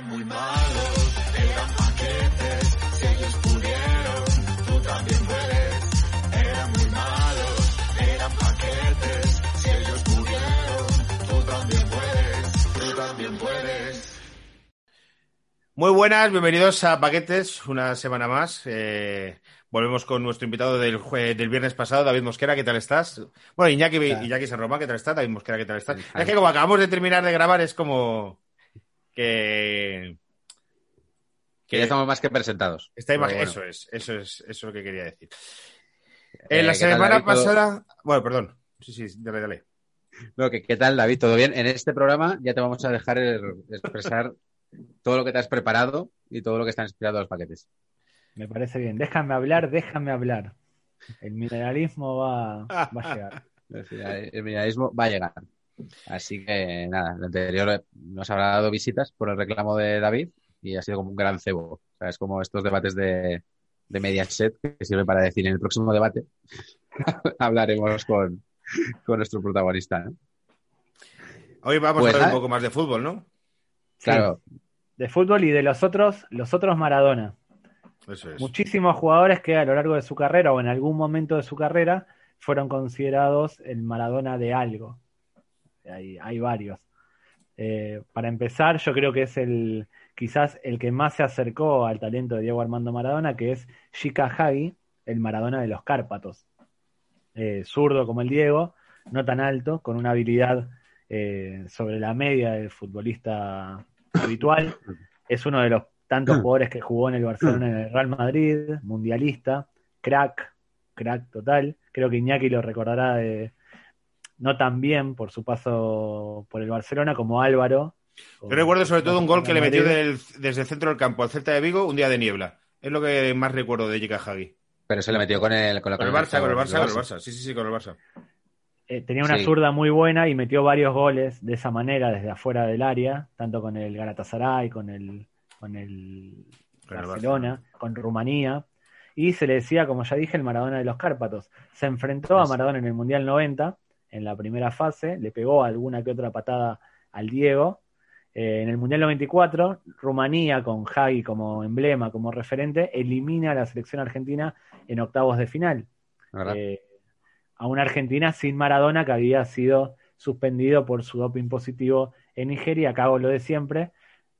Eran muy malos, eran paquetes, si ellos pudieron, tú también puedes. Eran muy malos, eran paquetes, si ellos pudieron, tú también puedes, tú también puedes. Muy buenas, bienvenidos a Paquetes, una semana más. Eh, volvemos con nuestro invitado del, jue- del viernes pasado, David Mosquera, ¿qué tal estás? Bueno, Iñaki, Iñaki San Román, ¿qué tal estás? David Mosquera, ¿qué tal estás? Es que como acabamos de terminar de grabar, es como que... Que ya estamos más que presentados. Está Pero imag- bueno. Eso es, eso es, eso es lo que quería decir. Eh, En la ¿qué tal, semana pasada... Bueno, perdón. Sí, sí, dale, dale. No, ¿qué, qué tal, David? ¿Todo bien? En este programa ya te vamos a dejar expresar todo lo que te has preparado y todo lo que están inspirado a los paquetes. Me parece bien. Déjame hablar, déjame hablar. El mineralismo va, va a llegar. El mineralismo va a llegar. Así que nada, el anterior eh, nos habrá dado visitas por el reclamo de David y ha sido como un gran cebo. O sea, es como estos debates de, de Mediaset que sirven para decir en el próximo debate hablaremos con, con nuestro protagonista. ¿no? Hoy vamos Pues a hablar un nada. poco más de fútbol, ¿no? Claro, De fútbol y de los otros, los otros Maradona. Eso es. Muchísimos jugadores que a lo largo de su carrera o en algún momento de su carrera fueron considerados el Maradona de algo. Hay, hay varios. Eh, para empezar, yo creo que es el quizás el que más se acercó al talento de Diego Armando Maradona, que es Shika Hagi, el Maradona de los Cárpatos. Eh, zurdo como el Diego, no tan alto, con una habilidad eh, sobre la media del futbolista habitual. Es uno de los tantos jugadores que jugó en el Barcelona en el Real Madrid, mundialista, crack, crack total. Creo que Iñaki lo recordará de no tan bien por su paso por el Barcelona como Álvaro. Yo recuerdo sobre todo un gol que le metió del- desde el centro del campo al Celta de Vigo un día de niebla. Es lo que más recuerdo de Jika Hagi. pero se le metió con el, con la Con el Barça, con el Barça, con el Barça. Sí, sí, sí, con el Barça. Eh, tenía una Sí. zurda muy buena y metió varios goles de esa manera desde afuera del área, tanto con el Galatasaray, con el, con el Con el Barcelona, con Rumanía. Y se le decía, como ya dije, el Maradona de los Cárpatos. Se enfrentó a Maradona en el Mundial 90, en la primera fase, le pegó alguna que otra patada al Diego. Eh, en el Mundial 94, Rumanía, con Hagi como emblema, como referente, elimina a la selección argentina en octavos de final. Eh, a una Argentina sin Maradona que había sido suspendido por su doping positivo en Nigeria. Acá hago lo de siempre.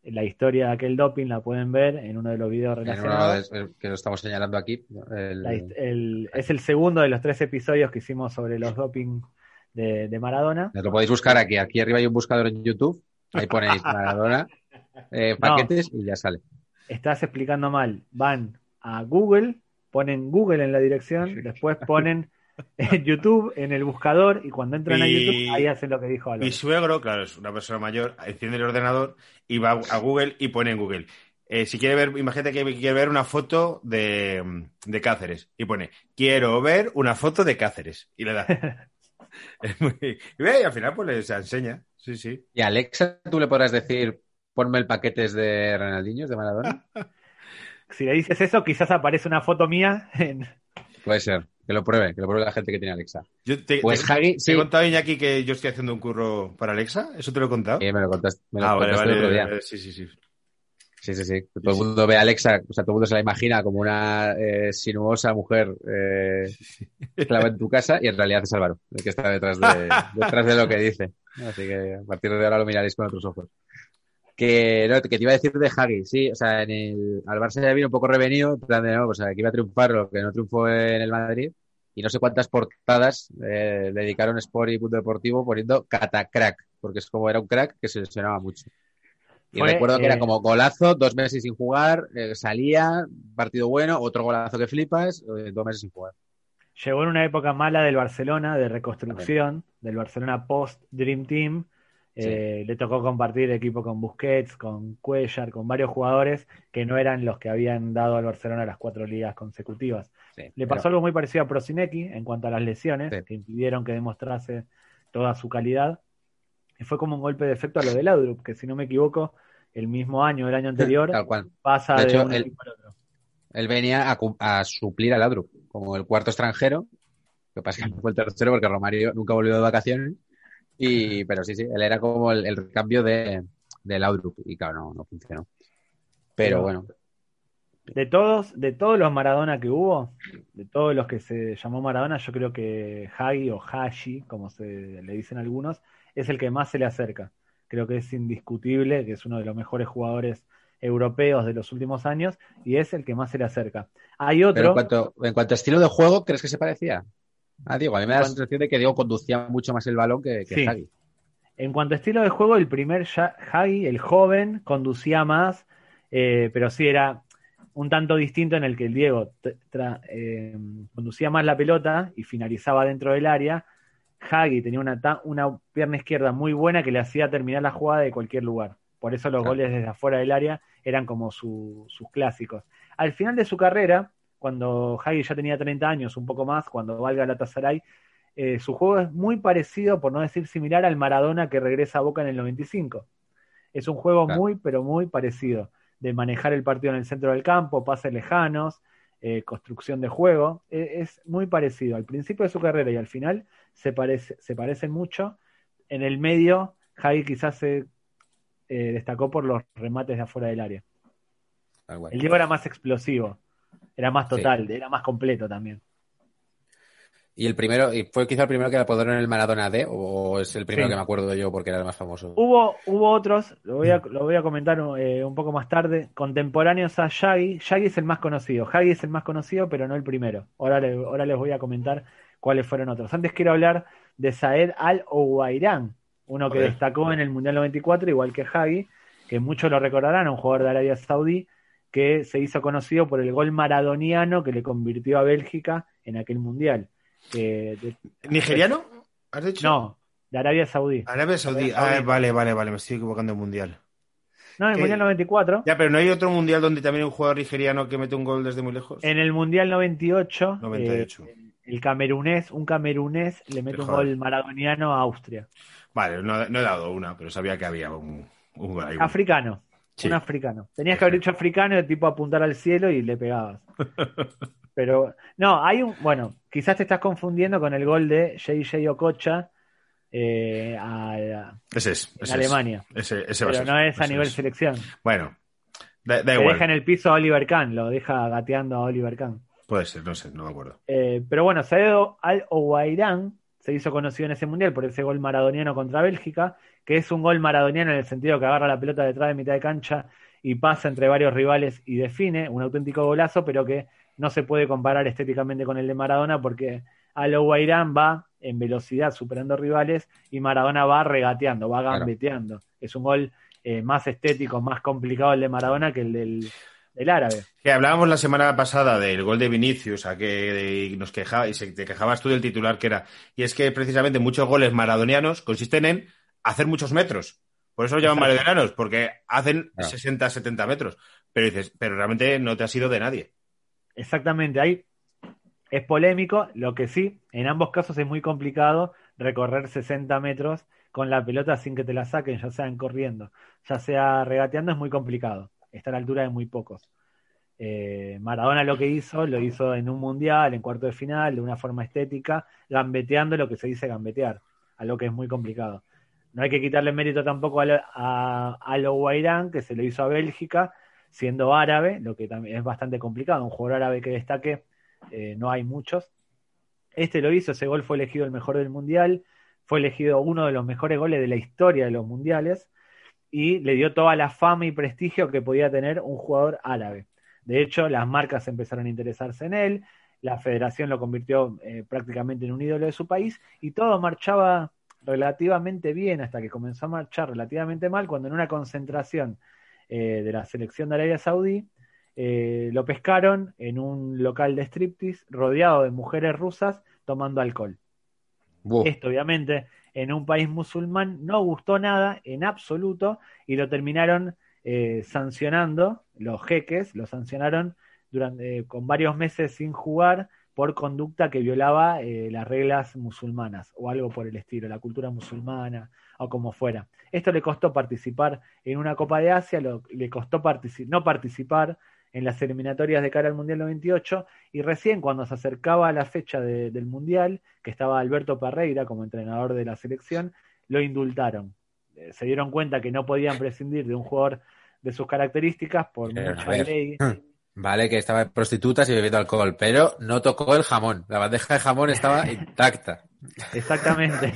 La historia de aquel doping la pueden ver en uno de los videos relacionados. de- que lo estamos señalando aquí. el- La hist- el- es el segundo de los tres episodios que hicimos sobre los doping de, de Maradona. lo podéis buscar aquí. Aquí arriba hay un buscador en YouTube. Ahí ponéis Maradona, eh, paquetes y ya sale. Estás explicando mal. Van a Google, ponen Google en la dirección, después ponen en YouTube en el buscador y cuando entran a YouTube ahí hacen lo que dijo Álvaro. Mi suegro, claro, es una persona mayor, enciende el ordenador y va a Google y pone en Google. eh, si quiere ver, imagínate que quiere ver una foto de, de Cáceres y pone, quiero ver una foto de Cáceres y le da. Es muy- y al final pues le se enseña. Sí, sí. Y a Alexa, tú le podrás decir, ponme el paquetes de Ronaldinho, de Maradona. Si le dices eso, quizás aparece una foto mía en... Puede ser. Que lo pruebe, que lo pruebe la gente que tiene Alexa. Yo te, Pues te- Hagi, ¿te sí. he contado, Iñaki, que yo estoy haciendo un curro para Alexa? ¿Eso te lo he contado? Eh, me lo contaste, me lo ah, vale, el vale, otro día. vale, sí, sí, sí. Sí, sí, sí. Todo el mundo ve a Alexa, o sea, todo el mundo se la imagina como una eh, sinuosa mujer eh, clava en tu casa y en realidad es Álvaro, el que está detrás de, detrás de lo que dice. Así que a partir de ahora lo miraréis con otros ojos. Que, no, que te iba a decir de Hagi, sí, o sea, en el, al Barça ya vino un poco revenido, en plan de, no, o sea, que iba a triunfar lo que no triunfó en el Madrid, y no sé cuántas portadas eh, dedicaron Sport y Punto Deportivo poniendo Catacrack, porque es como era un crack que se lesionaba mucho. Y recuerdo que eh, era como golazo, dos meses sin jugar, eh, salía, partido bueno, otro golazo que flipas, eh, dos meses sin jugar. Llegó en una época mala del Barcelona, de reconstrucción, del Barcelona post-Dream Team. Eh, Le tocó compartir equipo con Busquets, con Cuellar, con varios jugadores que no eran los que habían dado al Barcelona las cuatro ligas consecutivas. Sí, Le pero- pasó algo muy parecido a Prosinecki en cuanto a las lesiones, Sí. que impidieron que demostrase toda su calidad. Y fue como un golpe de efecto a lo de Laudrup, que si no me equivoco, el mismo año, el año anterior, Tal cual. pasa De de, hecho, un el- equipo al otro. Él venía a, suplir a Ladru, como el cuarto extranjero. Lo que pasa es que fue el tercero porque Romario nunca volvió de vacaciones. Y, pero sí, sí, él era como el, el cambio de, del Outlook y claro, no, no funcionó. Pero Pero- bueno, De todos, de todos los Maradona que hubo, de todos los que se llamó Maradona, yo creo que Hagi o Hashi, como se le dicen algunos, es el que más se le acerca. Creo que es indiscutible, que es uno de los mejores jugadores europeos de los últimos años y es el que más se le acerca. Hay pero en otro, cuanto, en cuanto a estilo de juego, ¿crees que se parecía? A Diego, a mí me da la sensación de que Diego conducía mucho más el balón que, que Sí. Hagi. En cuanto a estilo de juego, el primer Hagi, el joven, conducía más, eh, pero sí era un tanto distinto en el que el Diego eh, conducía más la pelota y finalizaba dentro del área. Hagi tenía una, una pierna izquierda muy buena que le hacía terminar la jugada de cualquier lugar. Por eso los Claro. goles desde afuera del área eran como su- sus clásicos. Al final de su carrera, cuando Hagi ya tenía 30 años, un poco más, cuando valga la Tazaray, eh, su juego es muy parecido, por no decir similar, al Maradona que regresa a Boca en el 95. Es un juego Claro. muy, pero muy parecido, de manejar el partido en el centro del campo, pases lejanos, eh, construcción de juego. E- es muy parecido. Al principio de su carrera y al final se, parece, se parecen mucho. En el medio, Javi quizás se eh, destacó por los remates de afuera del área. El Diego era más explosivo, era más Sí. total, era más completo también. ¿Y el primero, y fue quizá el primero que le apodaron el Maradona D, o es el primero Sí. que me acuerdo yo porque era el más famoso? Hubo, hubo otros, lo voy a, lo voy a comentar eh, un poco más tarde, contemporáneos a Shaggy. Shaggy es el más conocido, es el más conocido, pero no el primero. Ahora, le- ahora les voy a comentar cuáles fueron otros. Antes quiero hablar de Saed Al-Owairan, uno que destacó en el Mundial 94, igual que Hagi, que muchos lo recordarán, un jugador de Arabia Saudí que se hizo conocido por el gol maradoniano que le convirtió a Bélgica en aquel Mundial. De- ¿Nigeriano? ¿Has dicho? no, de Arabia Saudí. Arabia Saudí. Arabia Ah, vale, vale, vale, me estoy equivocando de mundial. No, en el. Mundial 94. Ya, pero no hay otro mundial donde también hay un jugador nigeriano que mete un gol desde muy lejos. En el Mundial 98, 98. eh, el camerunés, un camerunés le mete un gol maradoniano a Austria. Vale, no, no he dado una, pero sabía que había un, un. Africano, Sí. un africano. Tenías que haber dicho africano de tipo apuntar al cielo y le pegabas. Pero, no, hay un, bueno, quizás te estás confundiendo con el gol de JJ Okocha eh, a- Ese es. en Ese es. Alemania. Ese, ese va a Pero ser, no es a nivel es. selección. Bueno, da, da Le igual. deja en el piso a Oliver Kahn, lo deja gateando a Oliver Kahn. Puede ser, no sé, no me acuerdo. Eh, pero bueno, Saedo Al-Owairan se hizo conocido en ese mundial por ese gol maradoniano contra Bélgica, que es un gol maradoniano en el sentido que agarra la pelota detrás de mitad de cancha y pasa entre varios rivales y define, un auténtico golazo, pero que no se puede comparar estéticamente con el de Maradona porque Al-Owairan va en velocidad superando rivales y Maradona va regateando, va Claro. gambeteando. Es un gol eh, más estético, más complicado el de Maradona que el del, del árabe. Que hablábamos la semana pasada del gol de Vinicius, a que nos quejaba, y se- te quejabas tú del titular que era. Y es que precisamente muchos goles maradonianos consisten en hacer muchos metros. Por eso lo llaman maradonianos, porque hacen Claro. 60, 70 metros. Pero dices, pero realmente no te ha sido de nadie. Exactamente, ahí es polémico, lo que sí, en ambos casos es muy complicado recorrer 60 metros con la pelota sin que te la saquen, ya sean corriendo, ya sea regateando, es muy complicado, está a la altura de muy pocos. Eh, Maradona lo que hizo, lo hizo en un mundial, en cuarto de final, de una forma estética, gambeteando lo que se dice gambetear, a lo que es muy complicado. No hay que quitarle mérito tampoco a, lo- a, a lo Guairán, que se lo hizo a Bélgica, siendo árabe, lo que también es bastante complicado. Un jugador árabe que destaque, eh, no hay muchos. Este lo hizo, ese gol fue elegido el mejor del mundial, fue elegido uno de los mejores goles de la historia de los mundiales y le dio toda la fama y prestigio que podía tener un jugador árabe. De hecho, las marcas empezaron a interesarse en él, la federación lo convirtió eh, prácticamente en un ídolo de su país y todo marchaba relativamente bien hasta que comenzó a marchar relativamente mal cuando en una concentración eh, de la selección de Arabia Saudí eh, lo pescaron en un local de striptease rodeado de mujeres rusas tomando alcohol. Esto obviamente en un país musulmán no gustó nada en absoluto y lo terminaron eh, sancionando, los jeques lo sancionaron durante, con varios meses sin jugar por conducta que violaba eh, las reglas musulmanas o algo por el estilo, la cultura musulmana o como fuera. Esto le costó participar en una Copa de Asia, lo- le costó no participar en las eliminatorias de cara al Mundial 98 y recién cuando se acercaba a la fecha de- del Mundial, que estaba Alberto Parreira como entrenador de la selección, lo indultaron. eh, se dieron cuenta que no podían prescindir de un jugador de sus características por Pero, mucha a ver. ley. Vale, que estaba en prostitutas y bebiendo alcohol, pero no tocó el jamón. La bandeja de jamón estaba intacta. Exactamente.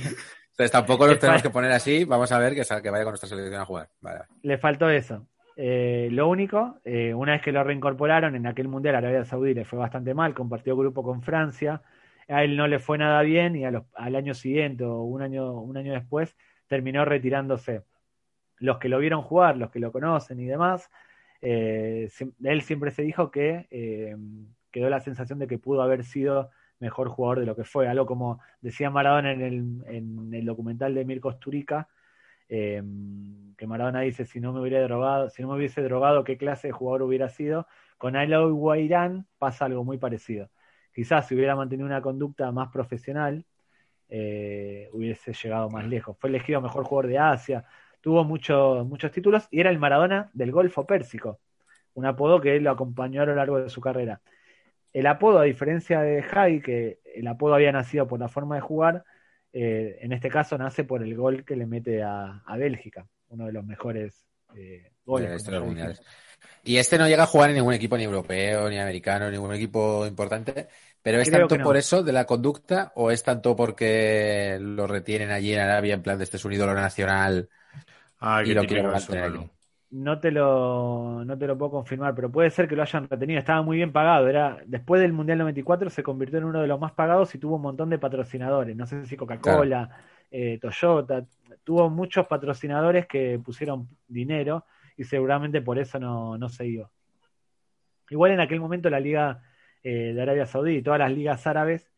Entonces tampoco nos tenemos que poner así. Vamos a ver que, sal- que vaya con nuestra selección a jugar. Vale. Le faltó eso. Eh, lo único, eh, una vez que lo reincorporaron en aquel mundial, Arabia Saudí le fue bastante mal, compartió grupo con Francia, a él no le fue nada bien y al año siguiente o un año, un año después terminó retirándose. Los que lo vieron jugar, los que lo conocen y demás, eh, él siempre se dijo que quedó la sensación de que pudo haber sido mejor jugador de lo que fue, algo como decía Maradona en el, en el documental de Mirko Sturica, eh, que Maradona dice si no me hubiera drogado, si no me hubiese drogado, qué clase de jugador hubiera sido. Con Aloy Guairán pasa algo muy parecido. Quizás si hubiera mantenido una conducta más profesional, eh, hubiese llegado más lejos. Fue elegido mejor jugador de Asia, tuvo muchos títulos y era el Maradona del Golfo Pérsico, un apodo que lo acompañó a lo largo de su carrera. El apodo, a diferencia de Javi, que el apodo había nacido por la forma de jugar, eh, en este caso nace por el gol que le mete a, a Bélgica, uno de los mejores eh, goles. De. Y este no llega a jugar en ningún equipo, ni europeo, ni americano, ningún equipo importante. Pero ¿es Creo tanto no. por eso de la conducta o es tanto porque lo retienen allí en Arabia en plan de este es un ídolo nacional? Ay, Y lo eso, mantener. No te lo, no te lo puedo confirmar, pero puede ser que lo hayan retenido. Estaba muy bien pagado. Era, después del Mundial 94 se convirtió en uno de los más pagados y tuvo un montón de patrocinadores. No sé si Coca-Cola, eh, Toyota. Tuvo muchos patrocinadores que pusieron dinero y seguramente por eso no, no se iba. Igual en aquel momento la liga eh, de Arabia Saudí y todas las ligas árabes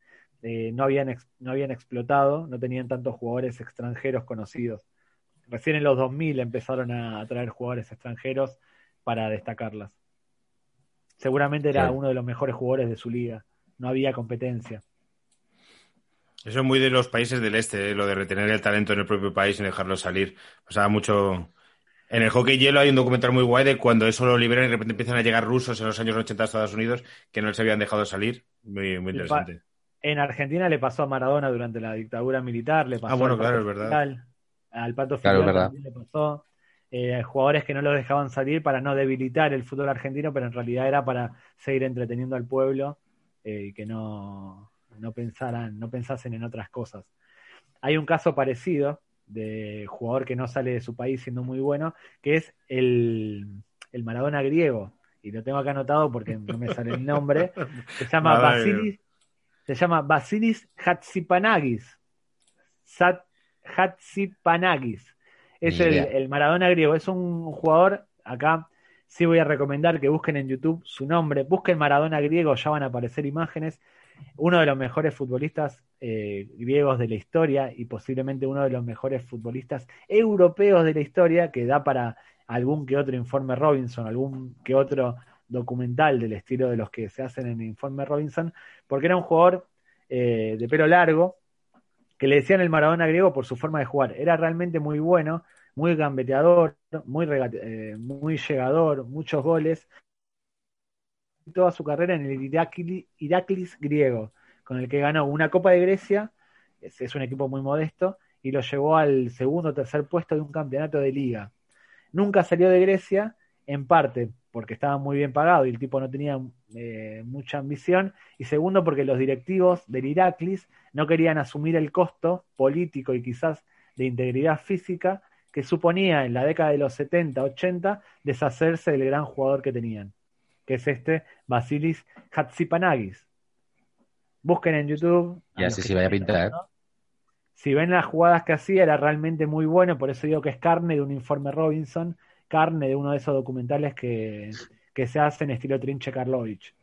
eh, no, habían ex- no habían explotado, no tenían tantos jugadores extranjeros conocidos. Recién en los 2000 empezaron a traer jugadores extranjeros para destacarlas. Seguramente era uno de los mejores jugadores de su liga. No había competencia. Eso es muy de los países del este, eh, lo de retener el talento en el propio país y dejarlo salir. Pasaba mucho. En el hockey hielo hay un documental muy guay de cuando eso lo liberan y de repente empiezan a llegar rusos en los años 80 a Estados Unidos que no les habían dejado salir. Muy, muy interesante. En Argentina le pasó a Maradona durante la dictadura militar, le pasó Ah, bueno, Pato claro, es verdad. Al Pato Claro, verdad. también le pasó. Eh, jugadores que no lo dejaban salir para no debilitar el fútbol argentino, pero en realidad era para seguir entreteniendo al pueblo eh, y que no, no pensaran, no pensasen en otras cosas. Hay un caso parecido de jugador que no sale de su país siendo muy bueno, que es el, el Maradona griego. Y lo tengo acá anotado porque no me sale el nombre. Se llama Basilis, se llama Basilis Hatsipanagis. Sat, Hatsipanagis. Es el Maradona griego. Es un jugador, acá sí voy a recomendar que busquen en YouTube su nombre. Busquen Maradona griego, ya van a aparecer imágenes. Uno de los mejores futbolistas eh, griegos de la historia y posiblemente uno de los mejores futbolistas europeos de la historia que da para algún que otro informe Robinson, algún que otro documental del estilo de los que se hacen en Informe Robinson, porque era un jugador eh, de pelo largo, que le decían el Maradona griego por su forma de jugar. Era realmente muy bueno, muy gambeteador, muy, eh, llegador, muchos goles. Toda su carrera en el Irakli- Iraklis griego, con el que ganó una Copa de Grecia, es, es un equipo muy modesto, y lo llevó al segundo o tercer puesto de un campeonato de liga. Nunca salió de Grecia, en parte porque estaba muy bien pagado y el tipo no tenía eh, mucha ambición, y segundo porque los directivos del Iraklis no querían asumir el costo político y quizás de integridad física que suponía en la década de los 70, 80 deshacerse del gran jugador que tenían, que es este Basilis Hatsipanagis. Busquen en YouTube. a Y los así que sí vaya a pintar. Si ven las jugadas que hacía, era realmente muy bueno, por eso digo que es carne de un informe Robinson, carne de uno de esos documentales que, que se hacen estilo Trinche Karlovich.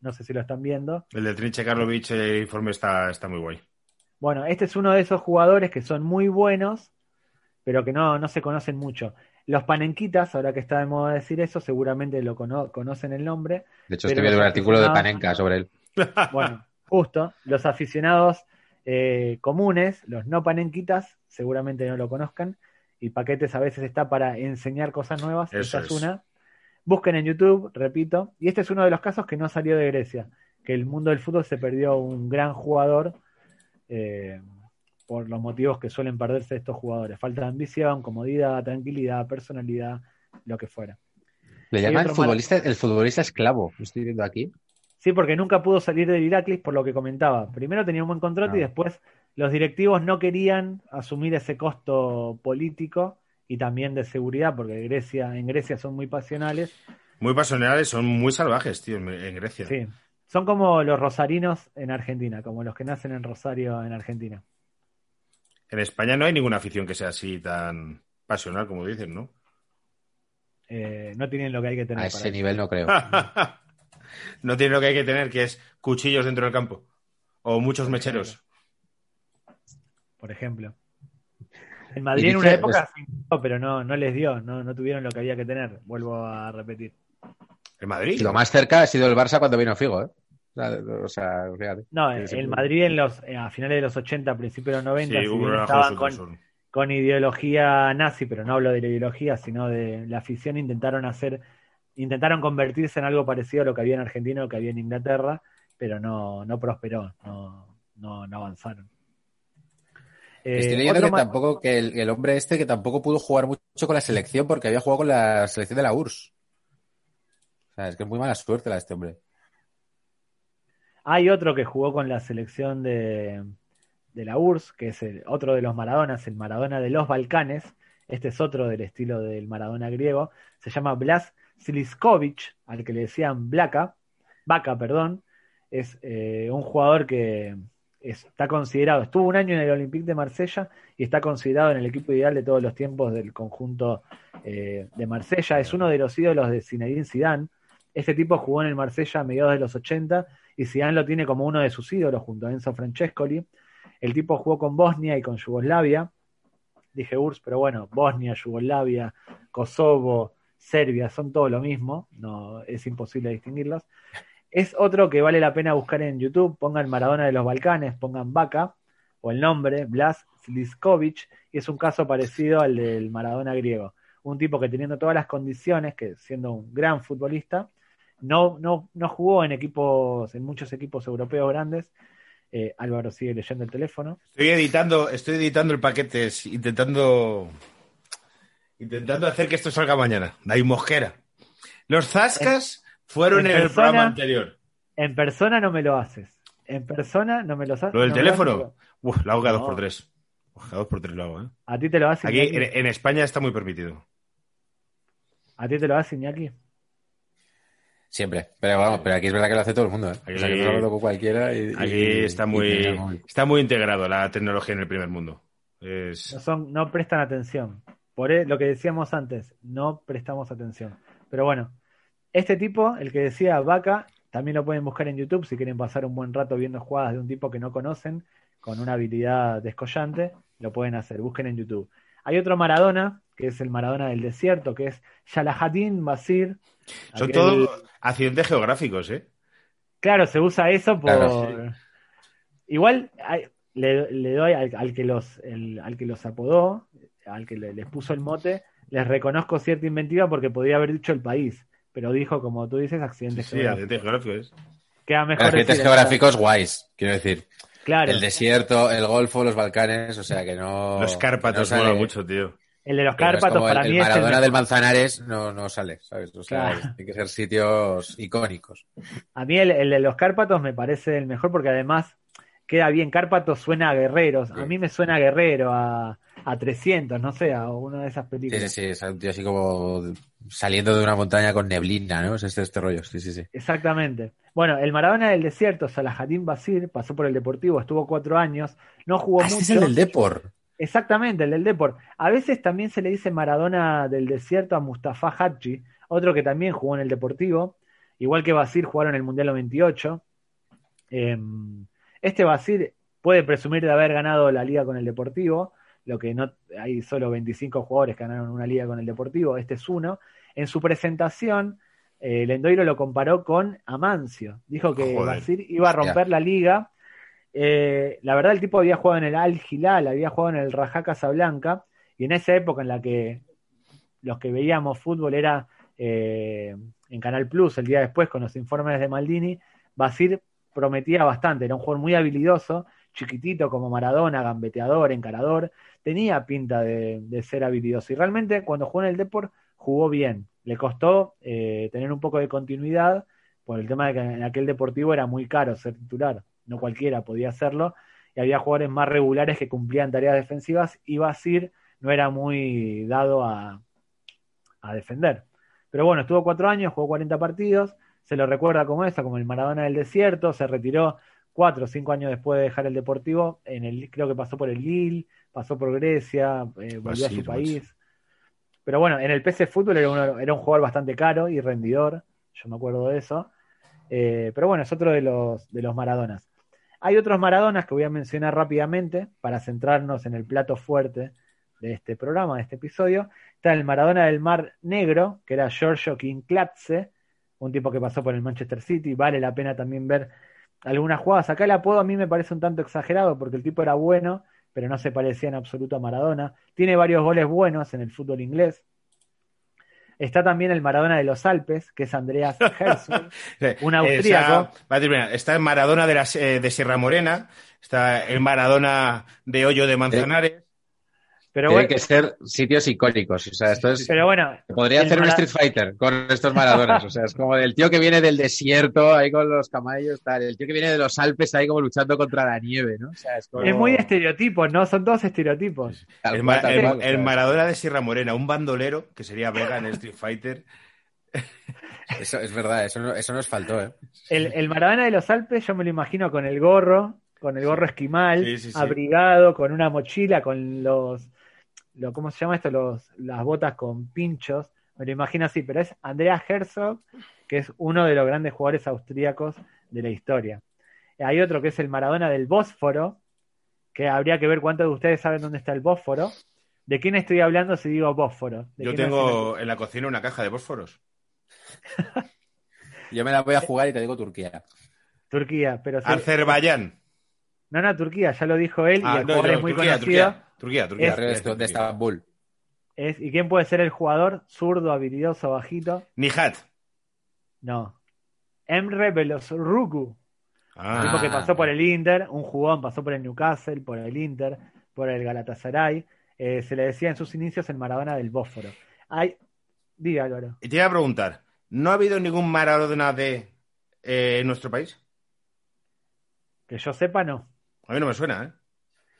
No sé si lo están viendo. El de Trinche Karlovich, el informe está, está muy guay. Bueno, este es uno de esos jugadores que son muy buenos, pero que no, no se conocen mucho. Los panenquitas, ahora que está de moda decir eso, seguramente lo cono- conocen el nombre. De hecho, estoy viendo un artículo de Panenka sobre él. Bueno, justo, los aficionados eh, comunes, los no panenquitas, seguramente no lo conozcan. Y Paquetes a veces está para enseñar cosas nuevas. Eso Esta es es. una. Busquen en YouTube, repito. Y este es uno de los casos que no salió de Grecia. Que el mundo del fútbol se perdió un gran jugador. eh, por los motivos que suelen perderse estos jugadores. Falta de ambición, comodidad, tranquilidad, personalidad, lo que fuera. Le llaman otro futbolista, el futbolista esclavo, lo estoy viendo aquí. Sí, porque nunca pudo salir del Iraklis por lo que comentaba. Primero tenía un buen contrato y Ah. después los directivos no querían asumir ese costo político y también de seguridad, porque Grecia, en Grecia son muy pasionales. Muy pasionales, son muy salvajes, tío, en Grecia. Sí. Son como los rosarinos en Argentina, como los que nacen en Rosario en Argentina. En España no hay ninguna afición que sea así tan pasional como dicen, ¿no? Eh, no tienen lo que hay que tener A para ese eso. nivel no creo. no tiene lo que hay que tener, que es cuchillos dentro del campo. O muchos mecheros. Por ejemplo. En Madrid en una época sí, pero no, no les dio, no, no tuvieron lo que había que tener, vuelvo a repetir. ¿En Madrid? Y lo más cerca ha sido el Barça cuando vino Figo, ¿eh? O sea, fíjate. No, el. Madrid en los, eh, a finales de los 80, principios de los 90, Sí, estaban con, con ideología nazi, pero no hablo de la ideología, sino de la afición, intentaron hacer, intentaron convertirse en algo parecido a lo que había en Argentina o que había en Inglaterra, pero no, no prosperó, no, no, no avanzaron. Eh, Estoy leyendo otro que tampoco, que el, el hombre este que tampoco pudo jugar mucho con la selección porque había jugado con la selección de la URSS. O sea, es que es muy mala suerte la de este hombre. Hay otro que jugó con la selección de, de la URSS, que es el, otro de los Maradonas, el Maradona de los Balcanes. Este es otro del estilo del Maradona griego. Se llama Blas Siliskovic, al que le decían Blaca, Vaca, perdón. Es eh, un jugador que está considerado, estuvo un año en el Olympique de Marsella y está considerado en el equipo ideal de todos los tiempos del conjunto eh, de Marsella. Es uno de los ídolos de Zinedine Zidane. Este tipo jugó en el Marsella a mediados de los 80 y Zidane lo tiene como uno de sus ídolos junto a Enzo Francescoli. El tipo jugó con Bosnia y con Yugoslavia. Dije URSS, pero bueno, Bosnia, Yugoslavia, Kosovo, Serbia, son todo lo mismo, no es imposible distinguirlos. Es otro que vale la pena buscar en YouTube, pongan Maradona de los Balcanes, pongan Vaca o el nombre, Blas Sliskovic, y es un caso parecido al del Maradona griego. Un tipo que teniendo todas las condiciones, que siendo un gran futbolista, no, no, no jugó en equipos, en muchos equipos europeos grandes. Eh, Álvaro sigue leyendo el teléfono. Estoy editando, estoy editando el paquete, intentando intentando hacer que esto salga mañana. Hay mosquera. Los Zascas fueron en en, el programa anterior. En persona no me lo haces. En persona no me lo haces. Lo del no me lo teléfono. Uf, lo hago cada No. dos por tres. Uf, cada dos por tres lo hago, ¿eh? A ti te lo hace Aquí en, en España está muy permitido. A ti te lo hace Iñaki. Siempre. Pero vamos, pero aquí es verdad que lo hace todo el mundo, ¿eh? O sea, que Aquí- no hablo con cualquiera y, Aquí y- está y muy móvil. está muy integrado la tecnología en el primer mundo. Es- No, son, no prestan atención. Por e- lo que decíamos antes, no prestamos atención. Pero bueno, este tipo, el que decía Vaca, también lo pueden buscar en YouTube si quieren pasar un buen rato viendo jugadas de un tipo que no conocen, con una habilidad descollante, lo pueden hacer. Busquen en YouTube. Hay otro Maradona, que es el Maradona del desierto, que es Yalahadin Basir. son Aquel- todos accidentes geográficos, ¿eh? Claro, se usa eso por. Claro, Igual hay- le, le doy al, al que los el- al que los apodó, al que le- les puso el mote, les reconozco cierta inventiva porque podría haber dicho el país, pero dijo, como tú dices, Sí, accidentes sí, geográficos. accidentes geográficos. Queda mejor Accidentes decir- geográficos guays, quiero decir. Claro, El desierto, el Golfo, los Balcanes, o sea que no. Los Cárpatos no mola mucho, tío. el de los pero Cárpatos para el, mí el es el Maradona del Manzanares no, no sale, ¿sabes? O sea, Claro. tiene que ser sitios icónicos. A mí el, el de los Cárpatos me parece el mejor porque además queda bien. Cárpatos suena a guerreros. A Sí. mí me suena a guerrero, a, a 300, no sé, a una de esas películas. sí, sí, es un tío así como saliendo de una montaña con neblina, ¿no? Es este, este rollo, sí, sí, sí. Exactamente. Bueno, el Maradona del desierto, Salahadin Basir, pasó por el Deportivo, estuvo cuatro años, no jugó Ah, este mucho. es el del Depor. Exactamente, el del Depor. A veces también se le dice Maradona del desierto a Mustafa Hadji, otro que también jugó en el Deportivo, igual que Basir jugaron en el Mundial 98. Eh, este Basir puede presumir de haber ganado la liga con el Deportivo, lo que no hay solo 25 jugadores que ganaron una liga con el Deportivo, este es uno. En su presentación, eh, Lendoiro lo comparó con Amancio. Dijo que. Basir iba a romper la liga. Eh, la verdad, el tipo había jugado en el Al Hilal, había jugado en el Rajá Casablanca, y en esa época en la que los que veíamos fútbol era eh, en Canal Plus, el día después con los informes de Maldini, Basir prometía bastante, era un jugador muy habilidoso, chiquitito como Maradona, gambeteador, encarador, tenía pinta de, ser habilidoso. Y realmente cuando jugó en el Deport jugó bien. Le costó eh, tener un poco de continuidad por el tema de que en aquel deportivo era muy caro ser titular. No cualquiera podía hacerlo. Y había jugadores más regulares que cumplían tareas defensivas y Basir no era muy dado a, a defender. Pero bueno, estuvo cuatro años, jugó 40 partidos, se lo recuerda como eso, como el Maradona del desierto, se retiró cuatro o cinco años después de dejar el Deportivo, en el, creo que pasó por el Lille, pasó por Grecia, eh, volvió a su país. Pero bueno, en el PC Fútbol era, uno- era un jugador bastante caro y rendidor, yo me acuerdo de eso. Eh, pero bueno, es otro de los, de los Maradonas. Hay otros Maradonas que voy a mencionar rápidamente para centrarnos en el plato fuerte de este programa, de este episodio. Está el Maradona del Mar Negro, que era Giorgio Kinklatze, un tipo que pasó por el Manchester City. Vale la pena también ver algunas jugadas. Acá el apodo a mí me parece un tanto exagerado porque el tipo era bueno, pero no se parecía en absoluto a Maradona. Tiene varios goles buenos en el fútbol inglés. Está también el Maradona de los Alpes, que es Andreas Herzog. Un Eh, austríaco. Está, está el Maradona de, las, eh, de Sierra Morena, está el Maradona de Hoyo de Manzanares. Pero Tienen bueno, que ser sitios icónicos. O sea, esto es. pero bueno, Podría el hacer un Street Fighter con estos Maradonas. O sea, es como del tío que viene del desierto ahí con los camallos, tal. El tío que viene de los Alpes ahí como luchando contra la nieve, ¿no? O sea, es como. es muy estereotipos, ¿no? Son todos estereotipos. Tal El, cual, el- cual, el Maradona de Sierra Morena, un bandolero, que sería Vega en el Street Fighter. Eso es verdad, eso, no- eso nos faltó, ¿eh? El, el Maradona de los Alpes yo me lo imagino con el gorro, con el gorro esquimal, Sí, sí, sí. abrigado, con una mochila, con los, lo, ¿cómo se llama esto? Los, las botas con pinchos. Me lo imagino así, pero es Andrea Herzog, que es uno de los grandes jugadores austríacos de la historia. Hay otro que es el Maradona del Bósforo, que habría que ver cuántos de ustedes saben dónde está el Bósforo. ¿De quién estoy hablando si digo Bósforo? ¿De Yo tengo en la cocina una caja de fósforos. Yo me la voy a jugar y te digo Turquía. Turquía, pero sí- Azerbaiyán. no, no, Turquía, ya lo dijo él y Ah, el no, jugador no, es muy Turquía, conocido. Turquía, Turquía, Turquía, Es-. Estambul. Es- ¿Y quién puede ser el jugador? Zurdo, habilidoso, bajito. Nihat. No. Emre Belosruku, Ah, tipo que Ah, pasó por el Inter, un jugón, pasó por el Newcastle, por el Inter, por el Galatasaray. Eh, se le decía en sus inicios el Maradona del Bósforo. Hay, diga Álvaro. y te iba a preguntar, ¿no ha habido ningún Maradona de eh, nuestro país? Que yo sepa, no. A mí no me suena, ¿eh?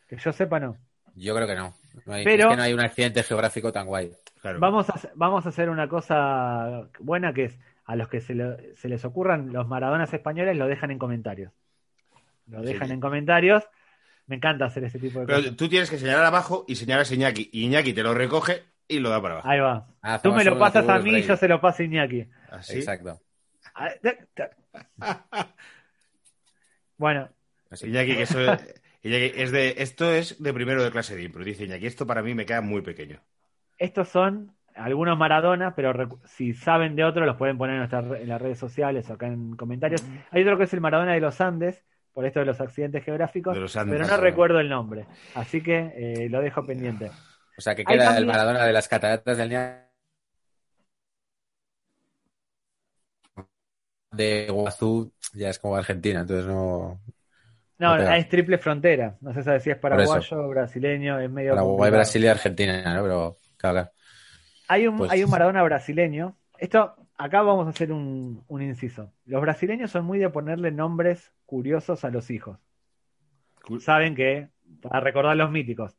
Que yo sepa, no. Yo creo que no. No hay, Pero- es que no hay un accidente geográfico tan guay. Claro. Vamos a, hacer- vamos a hacer una cosa buena que es a los que se, lo- se les ocurran los Maradonas españoles lo dejan en comentarios. Lo dejan Sí. en comentarios. Me encanta hacer ese tipo de Pero cosas. tú tienes que señalar abajo y señalas a Iñaki. Y Iñaki te lo recoge y lo da para abajo. Ahí va. Ah, Tú me lo pasas a mí y yo se lo paso a Iñaki. Así. Exacto. Ah, Bueno, Así. Iñaki, que eso es, de, esto es de primero de clase de impro. Dice Iñaki, esto para mí me queda muy pequeño. estos son algunos Maradonas, pero si saben de otro los pueden poner en, nuestras en las redes sociales o acá en comentarios. Hay otro que es el Maradona de los Andes, por esto de los accidentes geográficos, De los Andes. pero no recuerdo el nombre. Así que eh, lo dejo pendiente. O sea, que queda el Maradona de las cataratas del Niágara de Iguazú, ya es como Argentina, entonces no. No, es triple frontera. No sé si es paraguayo, brasileño, es medio. Paraguay. Brasil y Argentina, ¿no? Pero, claro, claro. Hay un, Pues- hay un Maradona brasileño. Esto, acá vamos a hacer un, un inciso. Los brasileños son muy de ponerle nombres curiosos a los hijos. Saben que, para recordar los míticos,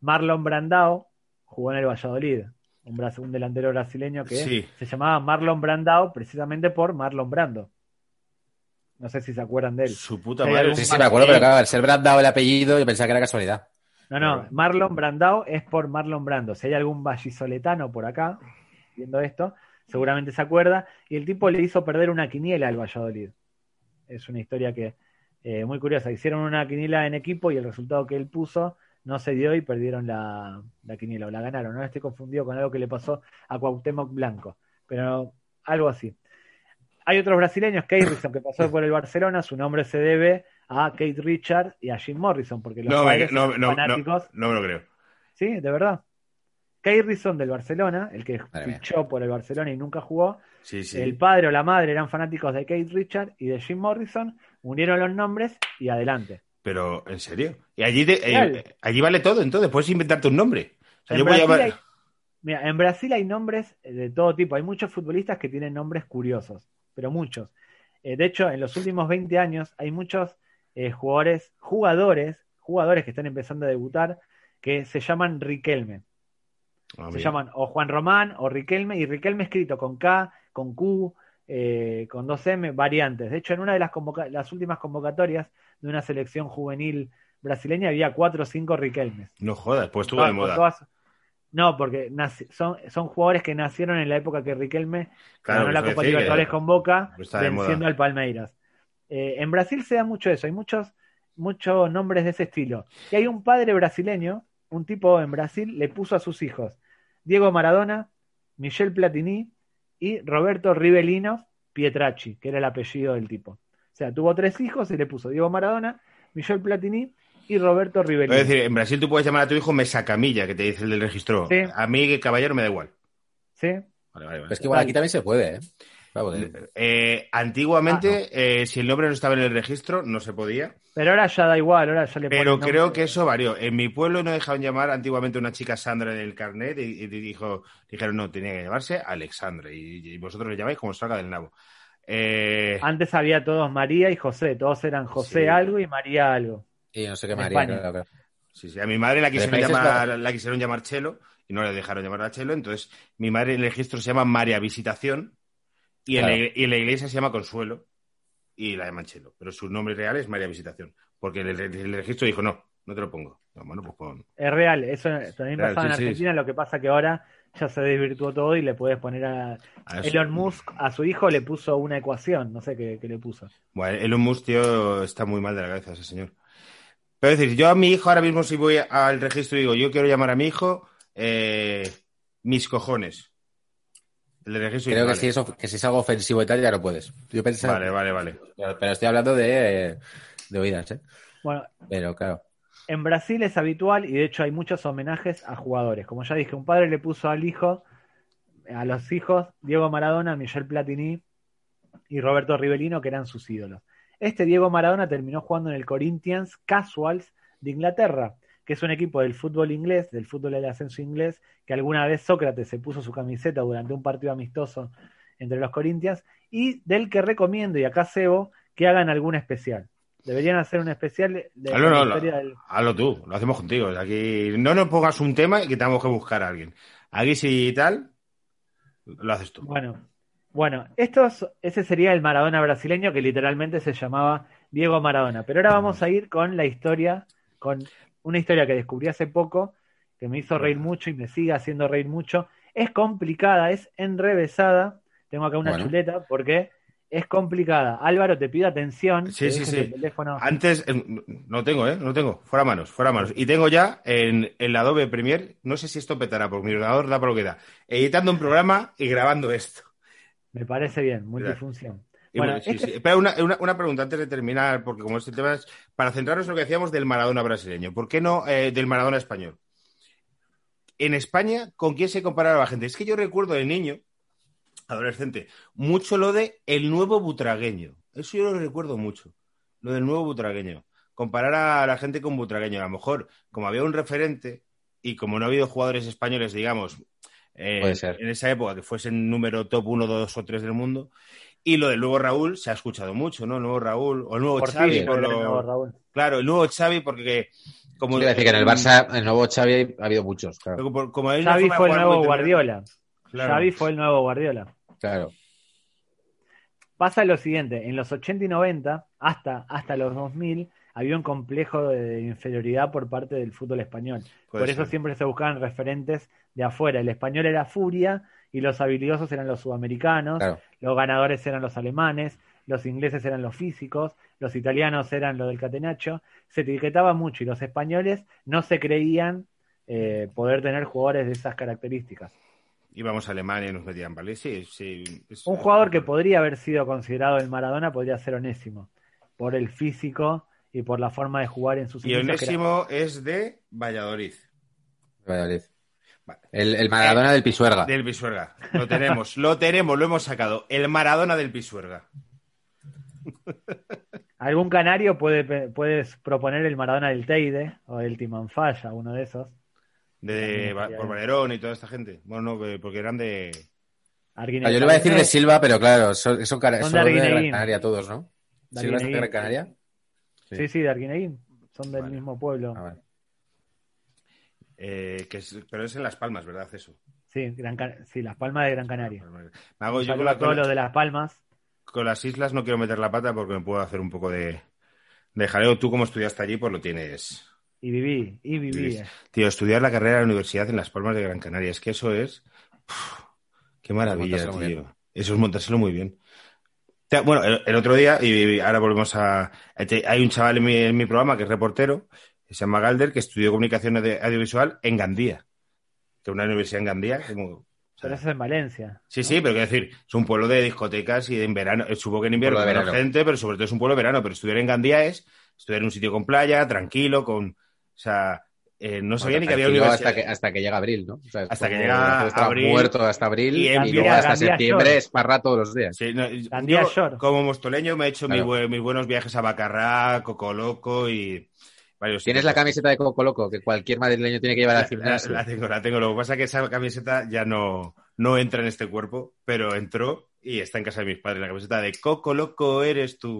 Marlon Brandao jugó en el Valladolid. Un, un delantero brasileño que Sí. se llamaba Marlon Brandao precisamente por Marlon Brando. No sé si se acuerdan de él. Su puta madre. Sí, sí, me acuerdo, pero claro, al ser brandado el apellido, yo pensaba que era casualidad. No, no. Marlon Brandao es por Marlon Brando. Si hay algún vallisoletano por acá viendo esto, seguramente se acuerda. Y el tipo le hizo perder una quiniela al Valladolid. Es una historia que eh, muy curiosa. Hicieron una quiniela en equipo y el resultado que él puso no se dio y perdieron la, la quiniela o la ganaron. No estoy confundido con algo que le pasó a Cuauhtémoc Blanco, pero algo así. Hay otros brasileños, Kate Richard, que pasó por el Barcelona, su nombre se debe a Kate Richard y a Jim Morrison, porque los No, padres no, no, fanáticos. no me lo creo. Sí, de verdad. Kay Rison del Barcelona, el que Madre mía. fichó por el Barcelona y nunca jugó. Sí, sí. El padre o la madre eran fanáticos de Kate Richard y de Jim Morrison. Unieron los nombres y adelante. Pero, ¿en serio? Y allí, te- eh, allí vale todo, entonces puedes inventarte un nombre. O sea, En yo voy a Brasil, llamar- hay, mira, en Brasil hay nombres de todo tipo. Hay muchos futbolistas que tienen nombres curiosos, pero muchos. Eh, de hecho, en los últimos 20 años hay muchos eh, jugadores, jugadores, jugadores que están empezando a debutar que se llaman Riquelme. Ah, Se mira. llaman o Juan Román o Riquelme, y Riquelme escrito con K, con Q, eh, con dos M, variantes. De hecho, en una de las, últimas convocatorias de una selección juvenil brasileña había cuatro o cinco Riquelmes. No jodas, pues estuvo de moda. todas- No, porque son, son jugadores que nacieron en la época que Riquelme Claro, ganó la Copa Libertadores con Boca, venciendo al Palmeiras. Eh, en Brasil se da mucho eso, hay muchos, muchos nombres de ese estilo. Y hay un padre brasileño, un tipo en Brasil, le puso a sus hijos Diego Maradona, Michel Platini y Roberto Rivelino Pietracci, que era el apellido del tipo. O sea, tuvo tres hijos y le puso Diego Maradona, Michel Platini y Roberto Rivelino. Es decir, en Brasil tú puedes llamar a tu hijo Mesacamilla, que te dice el del registro. Sí. A mí, caballero, me da igual. ¿Sí? Vale, vale, vale. Es que igual aquí también se puede, ¿eh? Vamos, eh, Eh, antiguamente, eh, si el nombre no estaba en el registro, no se podía. Pero ahora ya da igual, ahora ya le Pero ponen creo que eso varió. En mi pueblo no dejaban llamar antiguamente a una chica Sandra en el carnet y, y dijo, dijeron, no, tenía que llamarse Alexandra. Y, y vosotros le llamáis como salga del nabo. Eh, Antes había todos María y José, todos eran José Sí. algo y María algo. Y no sé qué María, claro, claro. sí, sí, a mi madre la quisieron, llamar, Bajos. la quisieron llamar Chelo y no le dejaron llamar a Chelo. Entonces, mi madre en el registro se llama María Visitación y en, Claro. la, y en la iglesia se llama Consuelo y la llaman Chelo. Pero su nombre real es María Visitación. Porque el, el- el registro dijo, no, no te lo pongo. No, bueno, pues pon- Es real, eso también Real, pasaba en sí, sí, Argentina, lo que pasa que ahora ya se desvirtuó todo y le puedes poner a. Elon Musk, a su hijo le puso una ecuación, no sé qué, qué le puso. Bueno, Elon Musk, tío, está muy mal de la cabeza ese señor. Pero es decir, yo a mi hijo ahora mismo si voy al registro y digo, yo quiero llamar a mi hijo eh, mis cojones. El registro Creo que, si eso, que si es algo ofensivo y tal, ya no puedes. Yo pensaba, vale, vale, vale. pero, pero estoy hablando de, de oídas, ¿eh? Bueno, Pero claro. en Brasil es habitual y de hecho hay muchos homenajes a jugadores. Como ya dije, un padre le puso al hijo, a los hijos, Diego Maradona, Michel Platini y Roberto Rivelino, que eran sus ídolos. Este Diego Maradona terminó jugando en el Corinthians Casuals de Inglaterra, que es un equipo del fútbol inglés, del fútbol del ascenso inglés, que alguna vez Sócrates se puso su camiseta durante un partido amistoso entre los Corinthians, y del que recomiendo, y acá cebo, que hagan algún especial. Deberían hacer un especial de, no, la lo- historia del, hazlo tú, lo hacemos contigo. Aquí no nos pongas un tema y que tengamos que buscar a alguien. Aquí si tal, lo haces tú. Bueno, bueno, estos, ese sería el Maradona brasileño que literalmente se llamaba Diego Maradona. Pero ahora vamos a ir con la historia, con una historia que descubrí hace poco, que me hizo reír mucho y me sigue haciendo reír mucho. Es complicada, es enrevesada. Tengo acá una Bueno. chuleta porque es complicada. Álvaro, te pido atención. Sí, sí, sí. el teléfono. Antes, eh, no tengo, ¿eh? No tengo. Fuera manos, fuera manos. Y tengo ya en el Adobe Premiere, no sé si esto petará, porque mi ordenador da por lo que da, editando un programa y grabando esto. Me parece bien, multifunción. Bueno, bueno, sí, este- sí. Una, una- una pregunta antes de terminar, porque como este tema es para centrarnos en lo que decíamos del Maradona brasileño. ¿Por qué no eh, del Maradona español? En España, ¿con quién se comparaba la gente? Es que yo recuerdo de niño, adolescente, mucho lo de el nuevo butragueño. Eso yo lo recuerdo mucho. Lo del nuevo butragueño. Comparar a la gente con butragueño. A lo mejor, como había un referente y como no ha habido jugadores españoles, digamos, eh, Puede ser. en esa época que fuesen número top 1, 2 o 3 del mundo. Y lo del nuevo Raúl se ha escuchado mucho, ¿no? El nuevo Raúl o el nuevo Por Xavi. fin, por el lo- nuevo Raúl. Claro, el nuevo Xavi porque como, decir que en el Barça, el nuevo Xavi ha habido muchos, claro. como, como Xavi fue el nuevo Guardiola. Claro. Xavi fue el nuevo Guardiola. Claro. Pasa lo siguiente, en los 80 y 90, hasta, hasta los 2000, había un complejo de inferioridad por parte del fútbol español. Puede por eso ser. siempre se buscaban referentes de afuera. El español era furia y los habilidosos eran los sudamericanos, Claro. los ganadores eran los alemanes, los ingleses eran los físicos, los italianos eran los del catenacho. Se etiquetaba mucho y los españoles no se creían eh, poder tener jugadores de esas características. Íbamos a Alemania y nos metían vale. Sí, sí. es- Un jugador que podría haber sido considerado el Maradona podría ser Onésimo, por el físico y por la forma de jugar en sus Y era- Onésimo es de Valladolid. Valladolid. El, el Maradona del Pisuerga. Del Pisuerga. Lo tenemos, lo tenemos, lo hemos sacado. El Maradona del Pisuerga. Algún canario puede, puedes proponer el Maradona del Teide o el Timanfaya, uno de esos. De. Valerón y toda esta gente. Bueno, no, que- porque eran de. Arguineguín. Ah, yo le iba a decir de Silva, pero claro, son, son, Son son de de Gran. Canaria todos, ¿no? De ¿Silva es de. Gran Canaria? Sí, sí, de Arguineguín. Son del Vale. mismo pueblo. Ah, vale. Eh, que es- pero es en Las Palmas, ¿verdad? Eso. Sí, Gran sí, Las Palmas de Gran Canaria. Me hago yo con, la- a todos los de Las Palmas. con las islas no quiero meter la pata porque me puedo hacer un poco de, de jaleo. Tú, como estudiaste allí, pues lo tienes. Y viví, y viví. Vivís. Tío, estudiar la carrera de la universidad en Las Palmas de Gran Canaria, es que eso es. uf, qué maravilla, tío. Eso es montárselo muy bien. Bueno, el, el otro día, y ahora volvemos a. Hay un chaval en mi, en mi programa que es reportero, se llama Galder, que estudió comunicación audio- audiovisual en Gandía. Que es una universidad en Gandía. Como, o sea, Pero eso es en Valencia. Sí, sí, pero quiero decir, es un pueblo de discotecas y en verano, eh, supongo que en invierno de menos verano. gente, pero sobre todo es un pueblo de verano. Pero estudiar en Gandía es estudiar en un sitio con playa, tranquilo, con. O sea, eh, no sabía Bueno, ni que había universidad. hasta que, hasta que llega abril, ¿no? O sea, Hasta que llega abril. muerto hasta abril Y y, en luego hasta Gandía septiembre Shore. es parra todos los días. Sí, no, Gandía yo, Shore. como mostoleño me he hecho Claro. mis, mis buenos viajes a Bacarrá, Coco Loco y varios Tienes la camiseta de Coco Loco que cualquier madrileño tiene que llevar al gimnasio. la tengo, la tengo. Lo que pasa es que esa camiseta ya no, no entra en este cuerpo, pero entró y está en casa de mis padres. La camiseta de Coco Loco eres tú.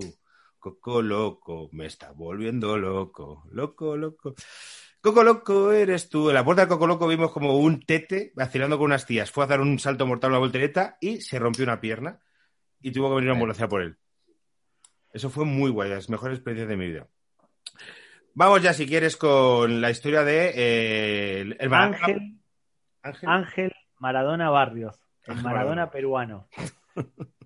Coco Loco, me está volviendo loco. Loco, loco. Coco Loco eres tú. En la puerta de Coco Loco vimos como un tete vacilando con unas tías. Fue a dar un salto mortal, una voltereta y se rompió una pierna y tuvo que venir una ambulancia por él. Eso fue muy guay, las mejores experiencias de mi vida. Vamos ya, si quieres, con la historia de eh, el, Ángel, Ángel. Ángel Maradona Barrios, el Ángel Maradona Maradona. peruano.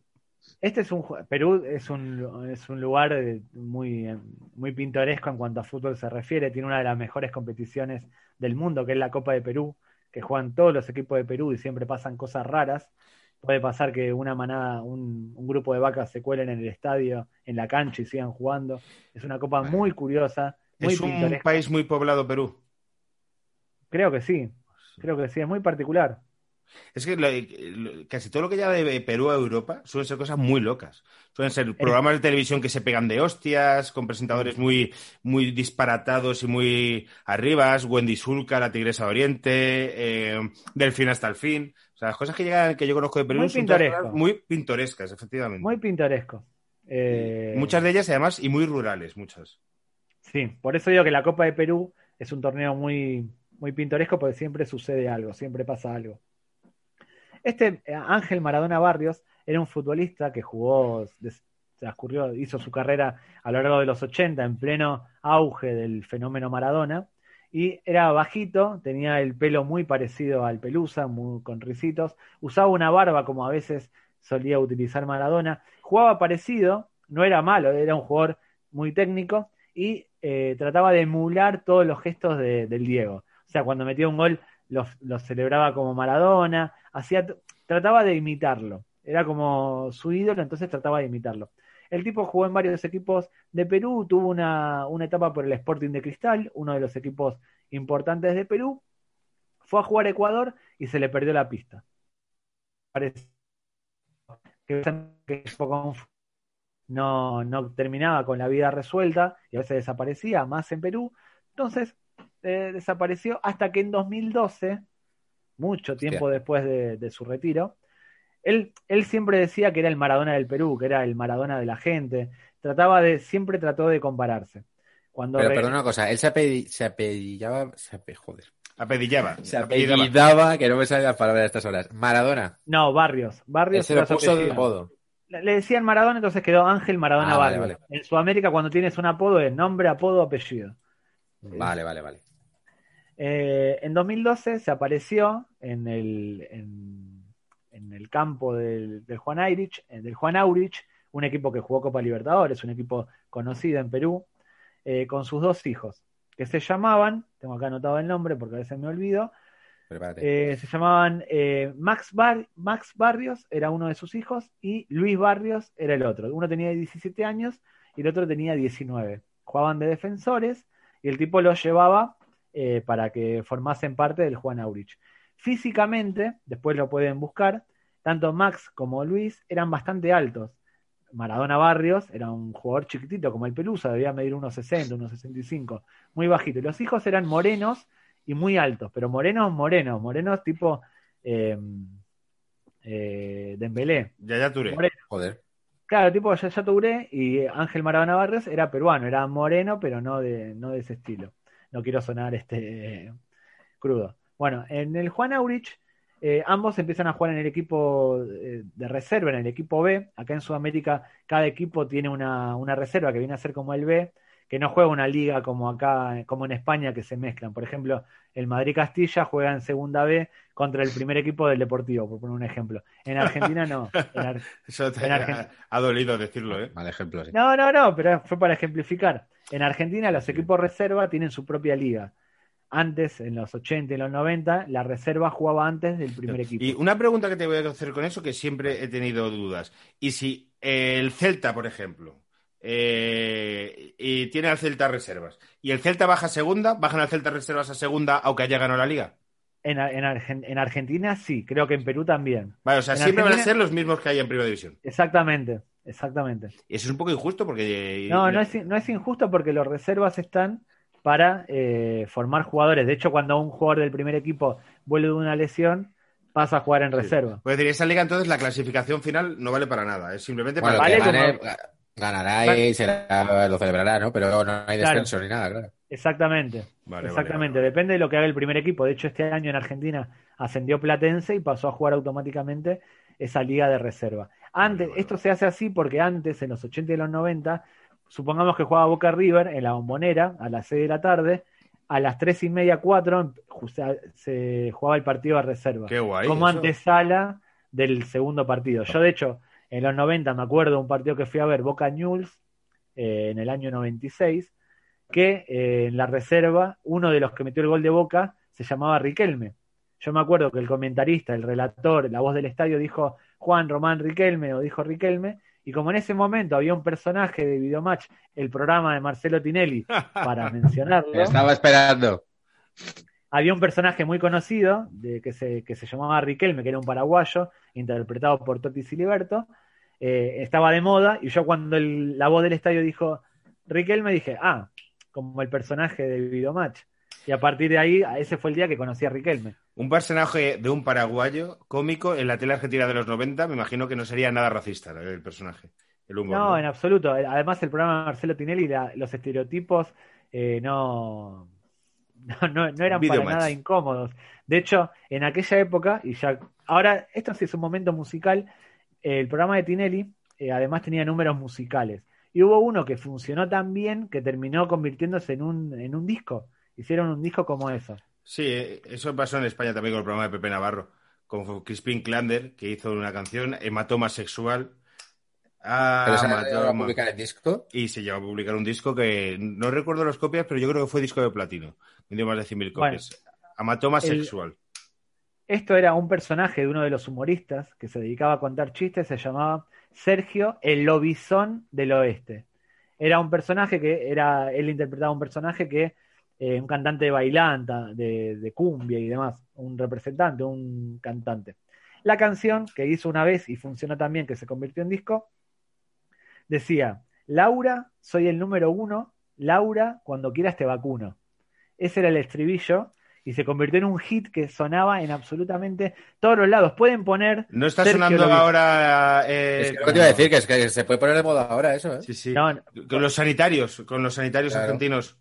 Este es un Perú es un, es un lugar eh, muy, muy pintoresco en cuanto a fútbol se refiere. Tiene una de las mejores competiciones del mundo, que es la Copa de Perú, que juegan todos los equipos de Perú y siempre pasan cosas raras. Puede pasar que una manada, un, un grupo de vacas se cuelen en el estadio, en la cancha y sigan jugando. Es una copa muy curiosa, muy es un país muy poblado, Perú. Creo que sí, creo que sí, es muy particular. Es que lo- lo- casi todo lo que lleva de Perú a Europa suelen ser cosas muy locas. Suelen ser programas de televisión que se pegan de hostias, con presentadores muy, muy disparatados y muy arribas. Wendy Sulca, la Tigresa de Oriente, eh, Delfín hasta el fin. O sea, las cosas que llegan, que yo conozco de Perú Muy son todas muy pintorescas, efectivamente. Muy pintoresco. Eh, Muchas de ellas, además, y muy rurales, muchas. Sí, por eso digo que la Copa de Perú es un torneo muy, muy pintoresco porque siempre sucede algo, siempre pasa algo. Este eh, Ángel Maradona Barrios era un futbolista que jugó, transcurrió, hizo su carrera a lo largo de los 80 en pleno auge del fenómeno Maradona y era bajito, tenía el pelo muy parecido al Pelusa, muy, con risitos, usaba una barba como a veces solía utilizar Maradona, jugaba parecido, no era malo, era un jugador muy técnico y eh, trataba de emular todos los gestos de- del Diego. O sea, cuando metía un gol los celebraba como Maradona, hacía, trataba de imitarlo. Era como su ídolo, entonces trataba de imitarlo. El tipo jugó en varios equipos de Perú, tuvo una, una etapa por el Sporting de Cristal, uno de los equipos importantes de Perú. Fue a jugar a Ecuador y se le perdió la pista. Parece que que poco no, no terminaba con la vida resuelta y a veces desaparecía, más en Perú. Entonces eh, desapareció hasta que en 2012, mucho tiempo después de, de su retiro, él, él siempre decía que era el Maradona del Perú, que era el Maradona de la gente. Trataba de, siempre trató de compararse. Cuando Pero re- perdona una cosa, él se, se apellidaba, se ape- joder, Apedillaba. se apellidaba. que no me sale la palabra a estas horas, Maradona. No, Barrios. Él Barrios se lo puso de. Le decían Maradona, entonces quedó Ángel Maradona Ah, vale, vale. En Sudamérica, cuando tienes un apodo, es nombre, apodo, apellido. Vale, vale, vale. Eh, en 2012 se apareció en el, en, en el campo del, del Juan Aurich, eh, del Juan Aurich, un equipo que jugó Copa Libertadores, un equipo conocido en Perú, eh, con sus dos hijos, que se llamaban, tengo acá anotado el nombre porque a veces me olvido. Eh, se llamaban eh, Max, Bar- Max Barrios, era uno de sus hijos, y Luis Barrios era el otro. Uno tenía 17 años y el otro tenía 19. Jugaban de defensores y el tipo los llevaba eh, para que formasen parte del Juan Aurich. Físicamente, después lo pueden buscar, tanto Max como Luis eran bastante altos. Maradona Barrios era un jugador chiquitito como el Pelusa, debía medir unos 60, unos 65, muy bajito. Los hijos eran morenos y muy altos, pero morenos, morenos, morenos tipo eh, eh, Dembélé. Yaya Touré. Moreno. Joder. Claro, tipo Yaya Touré y Ángel Maradona Barrios era peruano, era moreno, pero no de, no de ese estilo. No quiero sonar este crudo. Bueno, en el Juan Aurich, eh, ambos empiezan a jugar en el equipo eh, de reserva, en el equipo B. Acá en Sudamérica, cada equipo tiene una, una reserva que viene a ser como el B, que no juega una liga como acá, como en España, que se mezclan. Por ejemplo, el Madrid Castilla juega en segunda B contra el primer equipo del Deportivo, por poner un ejemplo. En Argentina no. En Ar- Eso te En ha, Argentina. ha dolido decirlo, ¿eh? Mal ejemplo, sí. No, no, no, pero fue para ejemplificar. En Argentina los equipos reserva tienen su propia liga. Antes, en los 80 y los 90, la reserva jugaba antes del primer equipo. Y una pregunta que te voy a hacer con eso, que siempre he tenido dudas. Y si el Celta, por ejemplo, eh, y tiene al Celta reservas, y el Celta baja a segunda, ¿bajan al Celta reservas a segunda aunque haya ganado la liga? En, en Argen- en Argentina sí, creo que en Perú también. Vale, o sea, En siempre van a ser los mismos que hay en Primera División. Exactamente, exactamente. Y eso es un poco injusto porque... No, no es, no es injusto porque los reservas están para eh, formar jugadores. De hecho, cuando un jugador del primer equipo vuelve de una lesión, pasa a jugar en reserva. Puedo decir, esa liga entonces la clasificación final no vale para nada, es simplemente Bueno, para... el Vale que gane, como- ga- ganará y será- lo celebrará, ¿no? Pero no hay Claro. descenso ni nada, claro. Exactamente. Vale, Exactamente, vale, vale. depende de lo que haga el primer equipo. De hecho, este año en Argentina ascendió Platense y pasó a jugar automáticamente esa liga de reserva. Antes, Vale, vale, esto se hace así porque antes, en los 80 y los 90, supongamos que jugaba Boca River en la bombonera a las 6 de la tarde, a las 3 y media, 4, se jugaba el partido de reserva. Qué guay. como eso. antesala del segundo partido. Yo, de hecho, en los 90 me acuerdo un partido que fui a ver, Boca News, eh, en el año 96, que eh, en la reserva, uno de los que metió el gol de Boca se llamaba Riquelme. Yo me acuerdo que el comentarista, el relator, la voz del estadio dijo Juan Román Riquelme o dijo Riquelme, y como en ese momento había un personaje de Videomatch, el programa de Marcelo Tinelli, para mencionarlo, Estaba esperando. Había un personaje muy conocido de, que, se, que se llamaba Riquelme, que era un paraguayo, interpretado por Totti Siliberto. eh, estaba de moda y yo cuando el- la voz del estadio dijo Riquelme dije, ah, como el personaje de Videomatch. Y a partir de ahí, ese fue el día que conocí a Riquelme. Un personaje de un paraguayo cómico en la tele argentina de los 90, me imagino que no sería nada racista el personaje. El humor. No, ¿no? en absoluto. Además, el programa de Marcelo Tinelli, la- los estereotipos eh, no, no, no, no eran Video para match. nada incómodos. De hecho, en aquella época, y ya. Ahora, esto sí es un momento musical. el programa de Tinelli, eh, además, tenía números musicales. Y hubo uno que funcionó tan bien que terminó convirtiéndose en un, en un disco. Hicieron un disco como eso. Sí, eh, eso pasó en España también con el programa de Pepe Navarro, con Crispin Klander, que hizo una canción, Hematoma Sexual. Ah, Pero se ha llegado a publicar el disco. Y se llegó a publicar un disco que no recuerdo las copias, pero yo creo que fue disco de platino. Vendió más de 100.000 Bueno, copias. Amatoma el- Sexual. Esto era un personaje de uno de los humoristas que se dedicaba a contar chistes, se llamaba Sergio el Lobizón del Oeste. Era un personaje que era, él interpretaba un personaje que, eh, un cantante de bailanta, de, de cumbia y demás, un representante, un cantante. La canción que hizo una vez y funcionó también, que se convirtió en disco, decía, Laura, soy el número uno, Laura, cuando quieras te vacuno. Ese era el estribillo y se convirtió en un hit que sonaba en absolutamente todos los lados. Pueden poner. No está Sergio sonando ahora. eh, Es que lo que te iba a decir, que, es que se puede poner de moda ahora eso, ¿eh? Sí, sí. No, Con los sanitarios, con los sanitarios Claro. argentinos.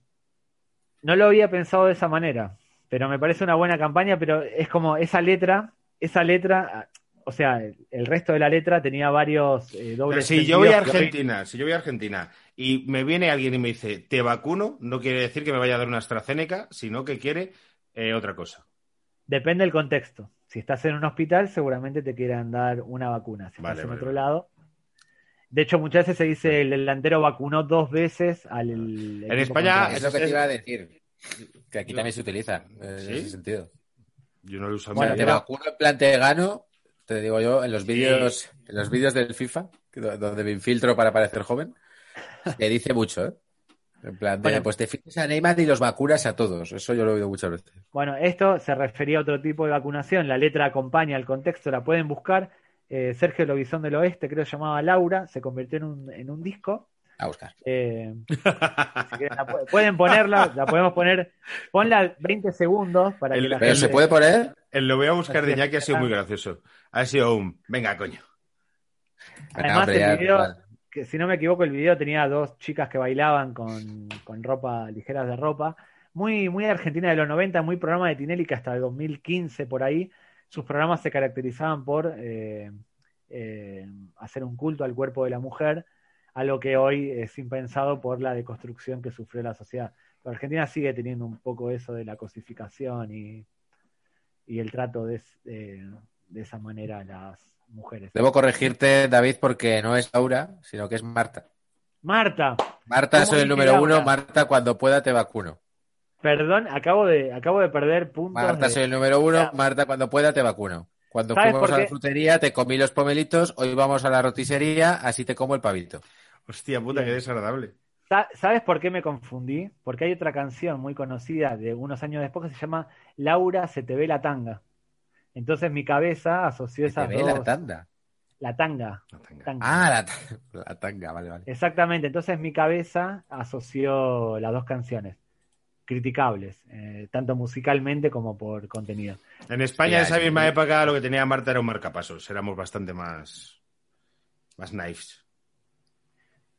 no lo había pensado de esa manera, pero me parece una buena campaña. Pero es como esa letra, esa letra, o sea, el resto de la letra tenía varios eh, Pero dobles. si yo voy a que Argentina, si yo voy a Argentina y me viene alguien y me dice te vacuno, no quiere decir que me vaya a dar una AstraZeneca, sino que quiere eh, otra cosa. Depende del contexto. Si estás en un hospital, seguramente te quieran dar una vacuna. Si Vale, estás en vale, otro vale. lado. De hecho, muchas veces se dice el delantero vacunó dos veces al. el equipo España contrario. Es lo que te iba a decir. Que aquí también se utiliza en ¿Sí? ese sentido. Yo no lo uso Bueno, te pero- vacuno en plan te gano, te digo yo, en los vídeos, en los vídeos del FIFA, donde me infiltro para parecer joven, que dice mucho, ¿eh? En plan de, Bueno. pues te fijas a Neymar y los vacunas a todos. Eso yo lo he oído muchas veces. Bueno, esto se refería a otro tipo de vacunación. La letra acompaña el contexto, la pueden buscar. eh, Sergio Lobizón del Oeste, creo que se llamaba Laura, se convirtió en un, en un disco. A buscar. Eh, si quieren, la pu- pueden ponerla, la podemos poner, ponla 20 segundos para que la ¿Pero gente- se puede poner? El lo voy a buscar de Así Iñaki ha sido muy gracioso. Ha sido un. Venga, coño. Además, el ya, video- vale. que si no me equivoco, el video tenía dos chicas que bailaban con, con ropa, ligeras de ropa. Muy, muy argentina de los 90, muy programa de Tinelli que hasta el 2015 por ahí, sus programas se caracterizaban por eh, eh, hacer un culto al cuerpo de la mujer, a lo que hoy es impensado por la deconstrucción que sufrió la sociedad. Pero Argentina sigue teniendo un poco eso de la cosificación y, y el trato de, de- esa manera a las mujeres. Debo corregirte, David, porque no es Laura, sino que es Marta. Marta, Marta, ¿Cómo soy el número Laura? uno. Marta, cuando pueda te vacuno. Perdón, acabo de, acabo de perder puntos. Marta, de- soy el número uno. Ya. Marta, cuando pueda te vacuno. Cuando ¿Sabes fuimos a la frutería te comí los pomelitos, hoy vamos a la roticería, así te como el pavito. Hostia puta, Bien. qué desagradable. Sa- ¿Sabes por qué me confundí? Porque hay otra canción muy conocida de unos años después que se llama Laura se te ve la tanga. Entonces mi cabeza asoció Te esas ve dos. la tanda. La tanga. Tenga. tanga. Ah, la, ta- la tanga, vale, vale. Exactamente. Entonces mi cabeza asoció las dos canciones. Criticables, eh, tanto musicalmente como por contenido. En España, en esa misma época, lo que tenía Marta era un marcapasos. Éramos bastante más. Más knives.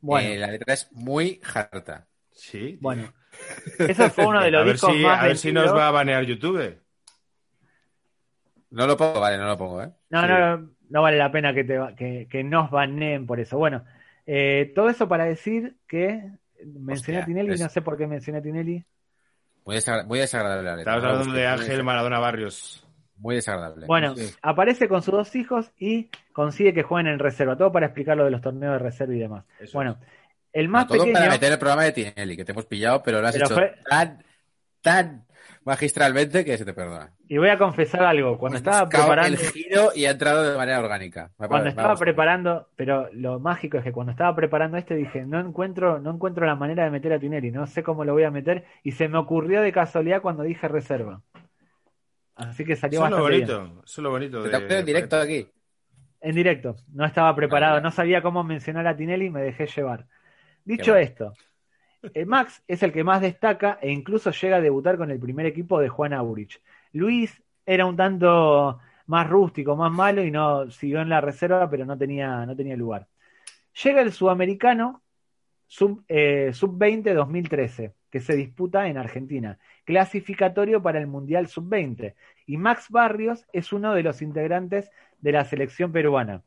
Bueno, Eh, la letra es muy harta. Sí. bueno. Eso fue uno de los a ver, discos si, más a ver si nos va a banear YouTube. No lo pongo, vale, no lo pongo, ¿eh? No, Sí. no, no vale la pena que, te, que, que nos baneen por eso. Bueno, eh, todo eso para decir que mencioné Hostia, a Tinelli, es- no sé por qué mencioné a Tinelli. Muy, desagra- muy desagradable la letra. Estamos hablando de Ángel Maradona Barrios. Muy desagradable. Bueno, sí. aparece con sus dos hijos y consigue que jueguen en reserva. Todo para explicar lo de los torneos de reserva y demás. Eso Bueno, el más todo pequeño. para meter el programa de Tinelli, que te hemos pillado, pero lo has Pero hecho fue- tan, tan magistralmente que se te perdona. Y voy a confesar algo. Cuando estaba preparando. el giro y ha entrado de manera orgánica. Me Cuando me estaba preparando, pero lo mágico es que cuando estaba preparando este dije, no encuentro, no encuentro la manera de meter a Tinelli, no sé cómo lo voy a meter, y se me ocurrió de casualidad cuando dije reserva. Así que salió Eso bastante bien. bonito. Eso es lo bonito. Te de- en directo aquí. En directo, no estaba preparado, Vale. no sabía cómo mencionar a Tinelli y me dejé llevar. Dicho bueno. esto, eh, Max es el que más destaca e incluso llega a debutar con el primer equipo de Juan Aurich. Luis era un tanto más rústico, más malo y no siguió en la reserva, pero no tenía, no tenía lugar. Llega el sudamericano sub, eh, sub-20 2013, que se disputa en Argentina, clasificatorio para el Mundial sub-20. Y Max Barrios es uno de los integrantes de la selección peruana.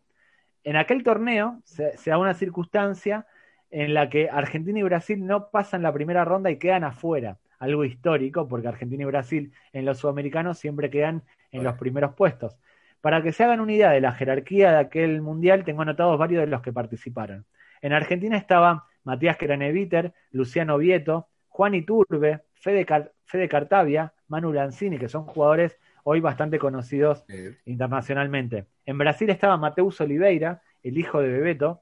En aquel torneo se, se da una circunstancia en la que Argentina y Brasil no pasan la primera ronda y quedan afuera. Algo histórico, porque Argentina y Brasil en los sudamericanos siempre quedan en los primeros puestos. Para que se hagan una idea de la jerarquía de aquel mundial, tengo anotados varios de los que participaron. En Argentina estaban Matías Craneviter, Luciano Vieto, Juan Iturbe, Fede, Car- Fede Cartavia, Manu Lanzini, que son jugadores hoy bastante conocidos internacionalmente. En Brasil estaba Mateus Oliveira, el hijo de Bebeto,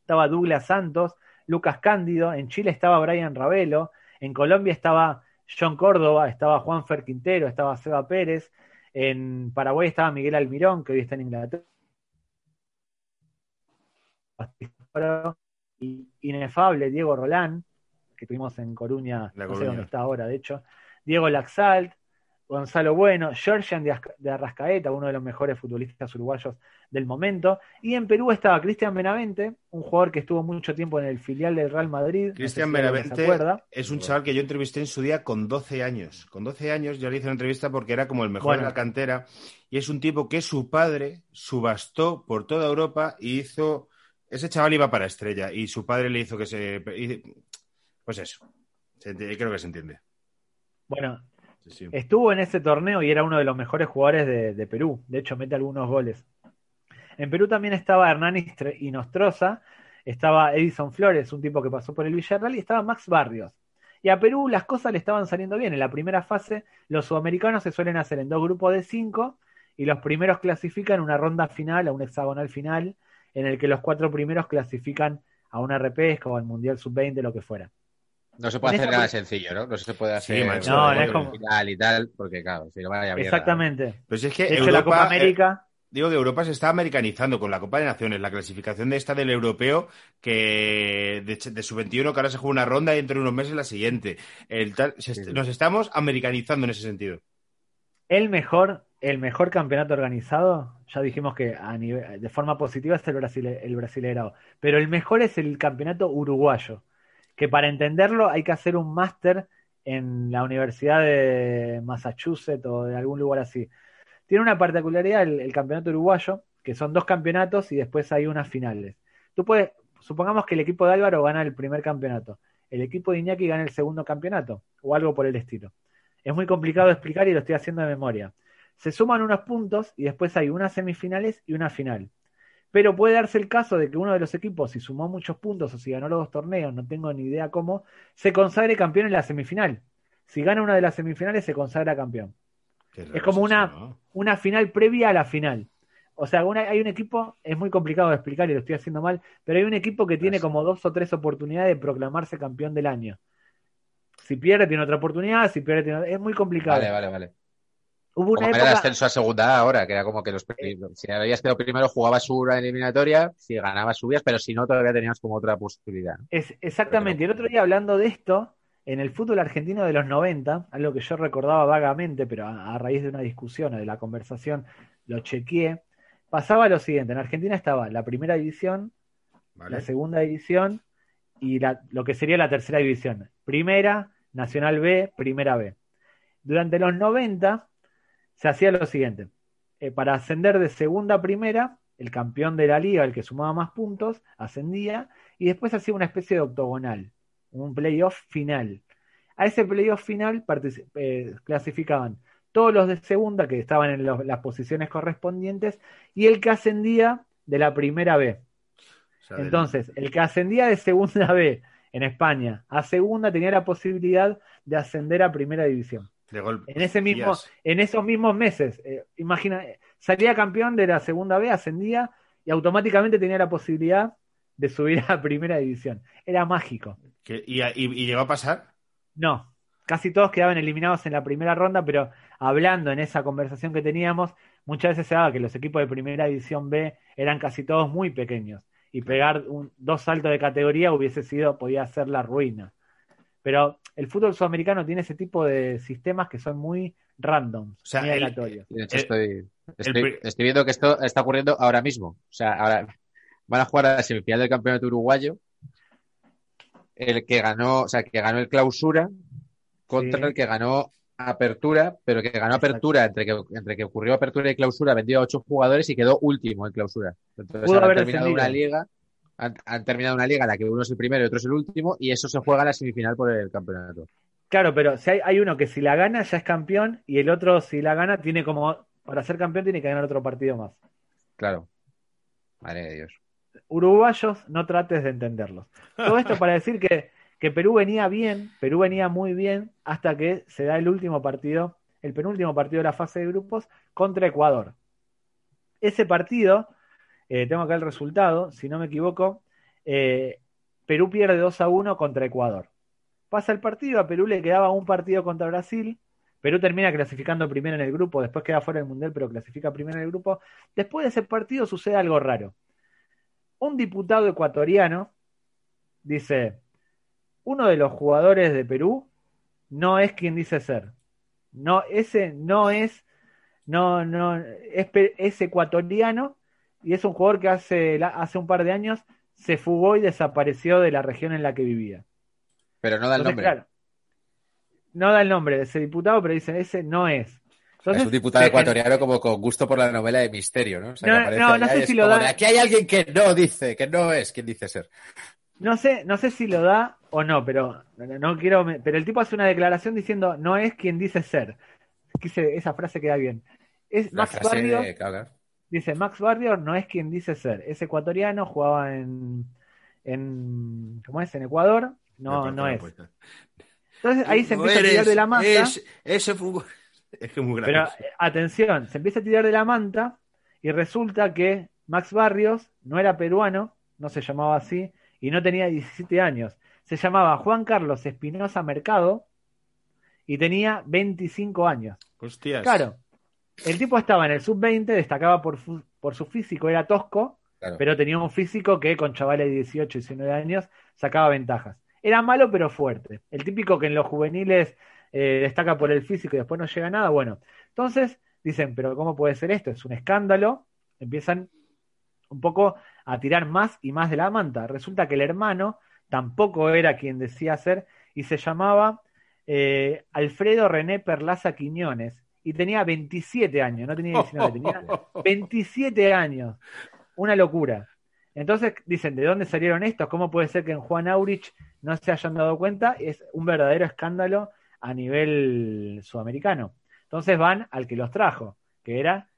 estaba Douglas Santos, Lucas Cándido, en Chile estaba Brian Ravelo, en Colombia estaba John Córdoba, estaba Juanfer Quintero, estaba Seba Pérez, en Paraguay estaba Miguel Almirón, que hoy está en Inglaterra, inefable Diego Rolán, que tuvimos en Coruña, La no sé dónde está ahora, de hecho, Diego Laxalt, Gonzalo Bueno, Georgian de, Asca- de Arrascaeta, uno de los mejores futbolistas uruguayos del momento. Y en Perú estaba Cristian Benavente, un jugador que estuvo mucho tiempo en el filial del Real Madrid. no sé Cristian si Benavente es un chaval que yo entrevisté en su día con 12 años. Con 12 años yo le hice una entrevista porque era como el mejor Bueno. de la cantera y es un tipo que su padre subastó por toda Europa y hizo... Ese chaval iba para estrella y su padre le hizo que se... y- Pues eso. Creo que se entiende. Bueno, Sí, sí. Estuvo en ese torneo y era uno de los mejores jugadores de, de Perú. De hecho, mete algunos goles. En Perú también estaba Hernán Istre- Inostroza, estaba Edison Flores, un tipo que pasó por el Villarreal, y estaba Max Barrios. Y a Perú las cosas le estaban saliendo bien. En la primera fase, los sudamericanos se suelen hacer en dos grupos de cinco y los primeros clasifican una ronda final, a un hexagonal final, en el que los cuatro primeros clasifican a una repesca o al Mundial Sub-20, lo que fuera. No se puede hacer nada sencillo, ¿no? No se puede hacer macho, No, no es eh, como- final y tal, porque claro, si no vaya mierda. Exactamente. Pues es que De hecho, la Europa, Copa América. eh, digo que Europa se está americanizando con la Copa de Naciones, la clasificación de esta del europeo, que de, de su 21 que ahora se juega una ronda y dentro de unos meses la siguiente. El tal- se Sí. Nos estamos americanizando en ese sentido. El mejor, el mejor campeonato organizado, ya dijimos que a nivel, de forma positiva es el, Brasile, el Brasileirao, pero el mejor es el campeonato uruguayo, que para entenderlo hay que hacer un máster en la Universidad de Massachusetts o de algún lugar así. Tiene una particularidad el, campeonato uruguayo, que son dos campeonatos y después hay unas finales. Tú puedes, supongamos que el equipo de Álvaro gana el primer campeonato, el equipo de Iñaki gana el segundo campeonato, o algo por el estilo. Es muy complicado de explicar y lo estoy haciendo de memoria. Se suman unos puntos y después hay unas semifinales y una final. Pero puede darse el caso de que uno de los equipos, si sumó muchos puntos o si ganó los dos torneos, no tengo ni idea cómo, se consagre campeón en la semifinal. Si gana una de las semifinales, se consagra campeón. Es como una, ¿no? una final previa a la final. O sea, una- hay un equipo, es muy complicado de explicar y lo estoy haciendo mal, pero hay un equipo que tiene como dos o tres oportunidades de proclamarse campeón del año. Si pierde, tiene otra oportunidad, si pierde, tiene otra- Es muy complicado. Vale, vale, vale. Hubo una Como era ascenso a segunda ahora, que era como que los si habías quedado primero jugabas su eliminatoria, si ganabas subías, pero si no todavía tenías como otra posibilidad. Es, exactamente. El otro día hablando de esto, en el fútbol argentino de los 90, algo que yo recordaba vagamente, pero a, a raíz de una discusión o de la conversación lo chequeé, pasaba lo siguiente. En Argentina estaba la primera división, ¿Vale? la segunda división y la- lo que sería la tercera división. Primera, Nacional B, Primera B. Durante los 90 se hacía lo siguiente. Eh, para ascender de segunda a primera, el campeón de la liga, el que sumaba más puntos, ascendía y después hacía una especie de octogonal, un playoff final. A ese playoff final eh, clasificaban todos los de segunda que estaban en los- las posiciones correspondientes y el que ascendía de la primera B. Entonces, el que ascendía de segunda B en España a segunda tenía la posibilidad de ascender a primera división. De golpe. En ese mismo, en esos mismos meses, eh, imagina, salía campeón de la segunda B, ascendía y automáticamente tenía la posibilidad de subir a primera división. Era mágico. Y- y llegó a pasar? No, casi todos quedaban eliminados en la primera ronda, pero hablando en esa conversación que teníamos, muchas veces se daba que los equipos de primera división B eran casi todos muy pequeños y pegar un- dos saltos de categoría hubiese sido, podía ser la ruina. Pero el fútbol sudamericano tiene ese tipo de sistemas que son muy random, O sea, muy aleatorios. Y de hecho El- estoy, estoy, estoy viendo que esto está ocurriendo ahora mismo. O sea, ahora van a jugar a la semifinal del campeonato uruguayo. El que ganó, o sea, que ganó el clausura contra Sí. el que ganó apertura, pero que ganó apertura entre que, entre que ocurrió apertura y clausura, vendió a ocho jugadores y quedó último en clausura. Entonces haber terminado una liga, han, han terminado una liga en la que uno es el primero y otro es el último, y eso se juega en la semifinal por el campeonato. Claro, pero si hay, hay uno que si la gana ya es campeón y el otro si la gana tiene como, para ser campeón tiene que ganar otro partido más. Claro. Madre de Dios. uruguayos, no trates de entenderlos. Todo esto para decir que, que Perú venía bien, Perú venía muy bien, hasta que se da el último partido, el penúltimo partido de la fase de grupos contra Ecuador. Ese partido, eh, tengo acá el resultado, si no me equivoco, eh, Perú pierde 2 a 1 contra Ecuador. Pasa el partido, a Perú le quedaba un partido contra Brasil. Perú termina clasificando primero en el grupo, después queda fuera del Mundial, pero clasifica primero en el grupo. Después de ese partido sucede algo raro un diputado ecuatoriano dice, uno de los jugadores de Perú no es quien dice ser. No, ese no es, no, no, es, es ecuatoriano y es un jugador que hace, hace un par de años se fugó y desapareció de la región en la que vivía. Pero no da el Entonces, nombre. claro, no da el nombre de ese diputado, pero dicen, ese no es. Entonces, es un diputado se- ecuatoriano como con gusto por la novela de misterio, ¿no? O sea, No, que aparece no, no allá sé si lo da- de, Aquí hay alguien que no dice, que no es quien dice ser. No sé, no sé si lo da o no, pero no, quiero, pero el tipo hace una declaración diciendo no es quien dice ser. Quise, esa frase queda bien. Es La Max frase Barrios, claro. Dice Max Barrios no es quien dice ser. Es ecuatoriano, jugaba en, en ¿cómo es? En Ecuador. No, no es. puerta. Entonces ahí se empieza a tirar de la manta. es- ese fútbol. Es que es muy Pero gracioso. eh, atención, se empieza a tirar de la manta y resulta que Max Barrios no era peruano, no se llamaba así, y no tenía 17 años. Se llamaba Juan Carlos Espinosa Mercado y tenía 25 años. Hostias. Claro, El tipo estaba en el sub-20, destacaba por, su físico, era tosco, Claro. pero tenía un físico que con chavales de 18, 19 años sacaba ventajas. Era malo pero fuerte. El típico que en los juveniles eh, destaca por el físico y después no llega a nada. Bueno, entonces dicen, pero ¿cómo puede ser esto? Es un escándalo. Empiezan un poco a tirar más y más de la manta. Resulta que el hermano tampoco era quien decía ser y se llamaba eh, Alfredo René Perlaza Quiñones y tenía 27 años, no tenía 19, tenía 27 años. Una locura. Entonces dicen, ¿de dónde salieron estos? ¿Cómo puede ser que en Juan Aurich no se hayan dado cuenta? Es un verdadero escándalo a nivel sudamericano. Entonces van al que los trajo, que era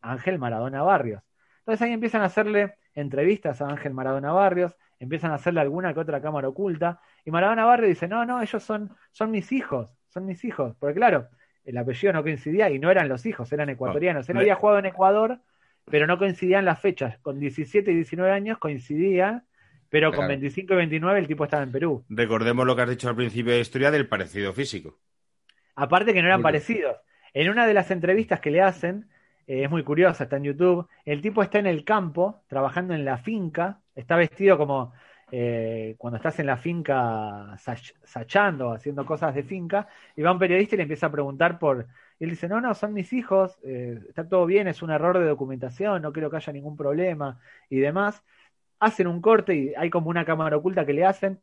Ángel Maradona Barrios. Entonces ahí empiezan a hacerle entrevistas a Ángel Maradona Barrios, empiezan a hacerle alguna que otra cámara oculta, y Maradona Barrios dice, no, no, ellos son, son mis hijos, son mis hijos. Porque claro, el apellido no coincidía y no eran los hijos, eran ecuatorianos. Él había jugado en Ecuador, pero no coincidían las fechas. Con 17 y 19 años coincidía, pero con Claro. 25 y 29 el tipo estaba en Perú. Recordemos lo que has dicho al principio de la historia del parecido físico. Aparte que no eran Muy parecidos. En una de las entrevistas que le hacen, eh, es muy curiosa, está en YouTube, el tipo está en el campo, trabajando en la finca, está vestido como eh, cuando estás en la finca sach- sachando, haciendo cosas de finca, y va un periodista y le empieza a preguntar por... Y él dice, no, no, son mis hijos, eh, está todo bien, es un error de documentación, no creo que haya ningún problema y demás. Hacen un corte y hay como una cámara oculta que le hacen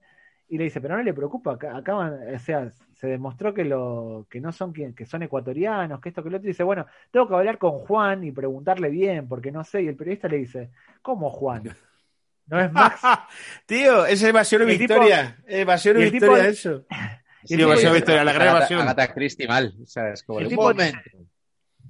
y le dice, pero no le preocupa, acá, o sea, se demostró que lo, que no son que son ecuatorianos, que esto, que lo otro, y dice, bueno, tengo que hablar con Juan y preguntarle bien, porque no sé, y el periodista le dice, ¿cómo Juan? ¿No es Max? Tío, es evasión tipo- victoria. Evasión tipo- victoria, eso. y Sí, tipo evasión y dice- victoria, la gran evasión. Agatha Christie mal. O sea, es como El tipo- momento.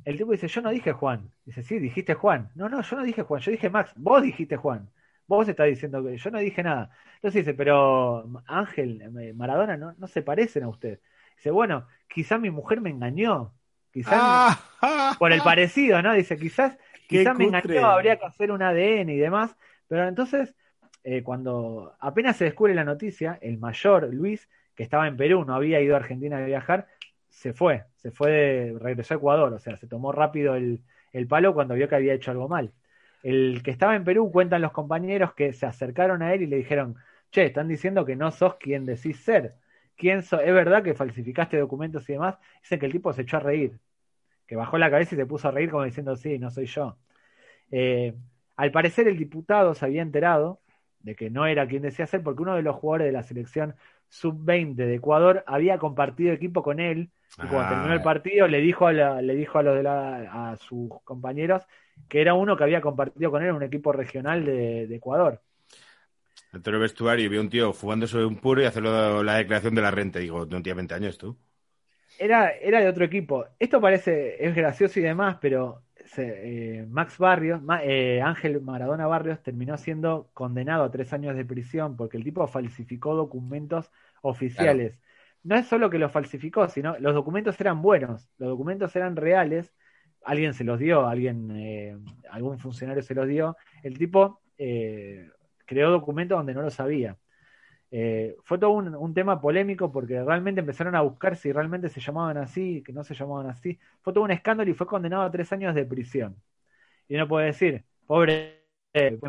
El tipo dice, yo no dije Juan. Dice, sí, dijiste Juan. No, no, yo no dije Juan, yo dije Max. Vos dijiste Juan. Vos estás diciendo que yo no dije nada. Entonces dice, pero Ángel, eh, Maradona, no, no se parecen a usted. Dice, bueno, quizás mi mujer me engañó. Quizás Ah, ah, por el parecido, ¿no? Dice, quizás, quizás me engañó, habría que hacer un ADN y demás. Pero entonces, eh, cuando apenas se descubre la noticia, el mayor, Luis, que estaba en Perú, no había ido a Argentina a viajar, se fue, se fue, de- regresó a Ecuador, o sea, se tomó rápido el, el palo cuando vio que había hecho algo mal. El que estaba en Perú, cuentan los compañeros que se acercaron a él y le dijeron, che, están diciendo que no sos quien decís ser. ¿Quién ¿Es verdad que falsificaste documentos y demás? Dicen que el tipo se echó a reír, que bajó la cabeza y se puso a reír como diciendo, sí, no soy yo. Eh, al parecer el diputado se había enterado de que no era quien decía ser porque uno de los jugadores de la selección sub-20 de Ecuador había compartido equipo con él y cuando Ah. terminó el partido le dijo a, la- le dijo a los de la- a sus compañeros que era uno que había compartido con él en un equipo regional de, de Ecuador. Entró en el vestuario y vio un tío fumándose un puro y hacerlo la declaración de la renta. Digo, no tienes 20 años tú. Era, era de otro equipo. Esto parece, es gracioso y demás, pero se- eh, Max Barrios, Ma- eh, Ángel Maradona Barrios terminó siendo condenado a tres años de prisión porque el tipo falsificó documentos oficiales. No es solo que los falsificó, sino los documentos eran buenos, los documentos eran reales, alguien se los dio, alguien, eh, algún funcionario se los dio. El tipo eh, creó documentos donde no lo sabía. Eh, fue todo un, tema polémico porque realmente empezaron a buscar si realmente se llamaban así, que no se llamaban así. Fue todo un escándalo y fue condenado a tres años de prisión. Y uno puede decir, pobre. eh.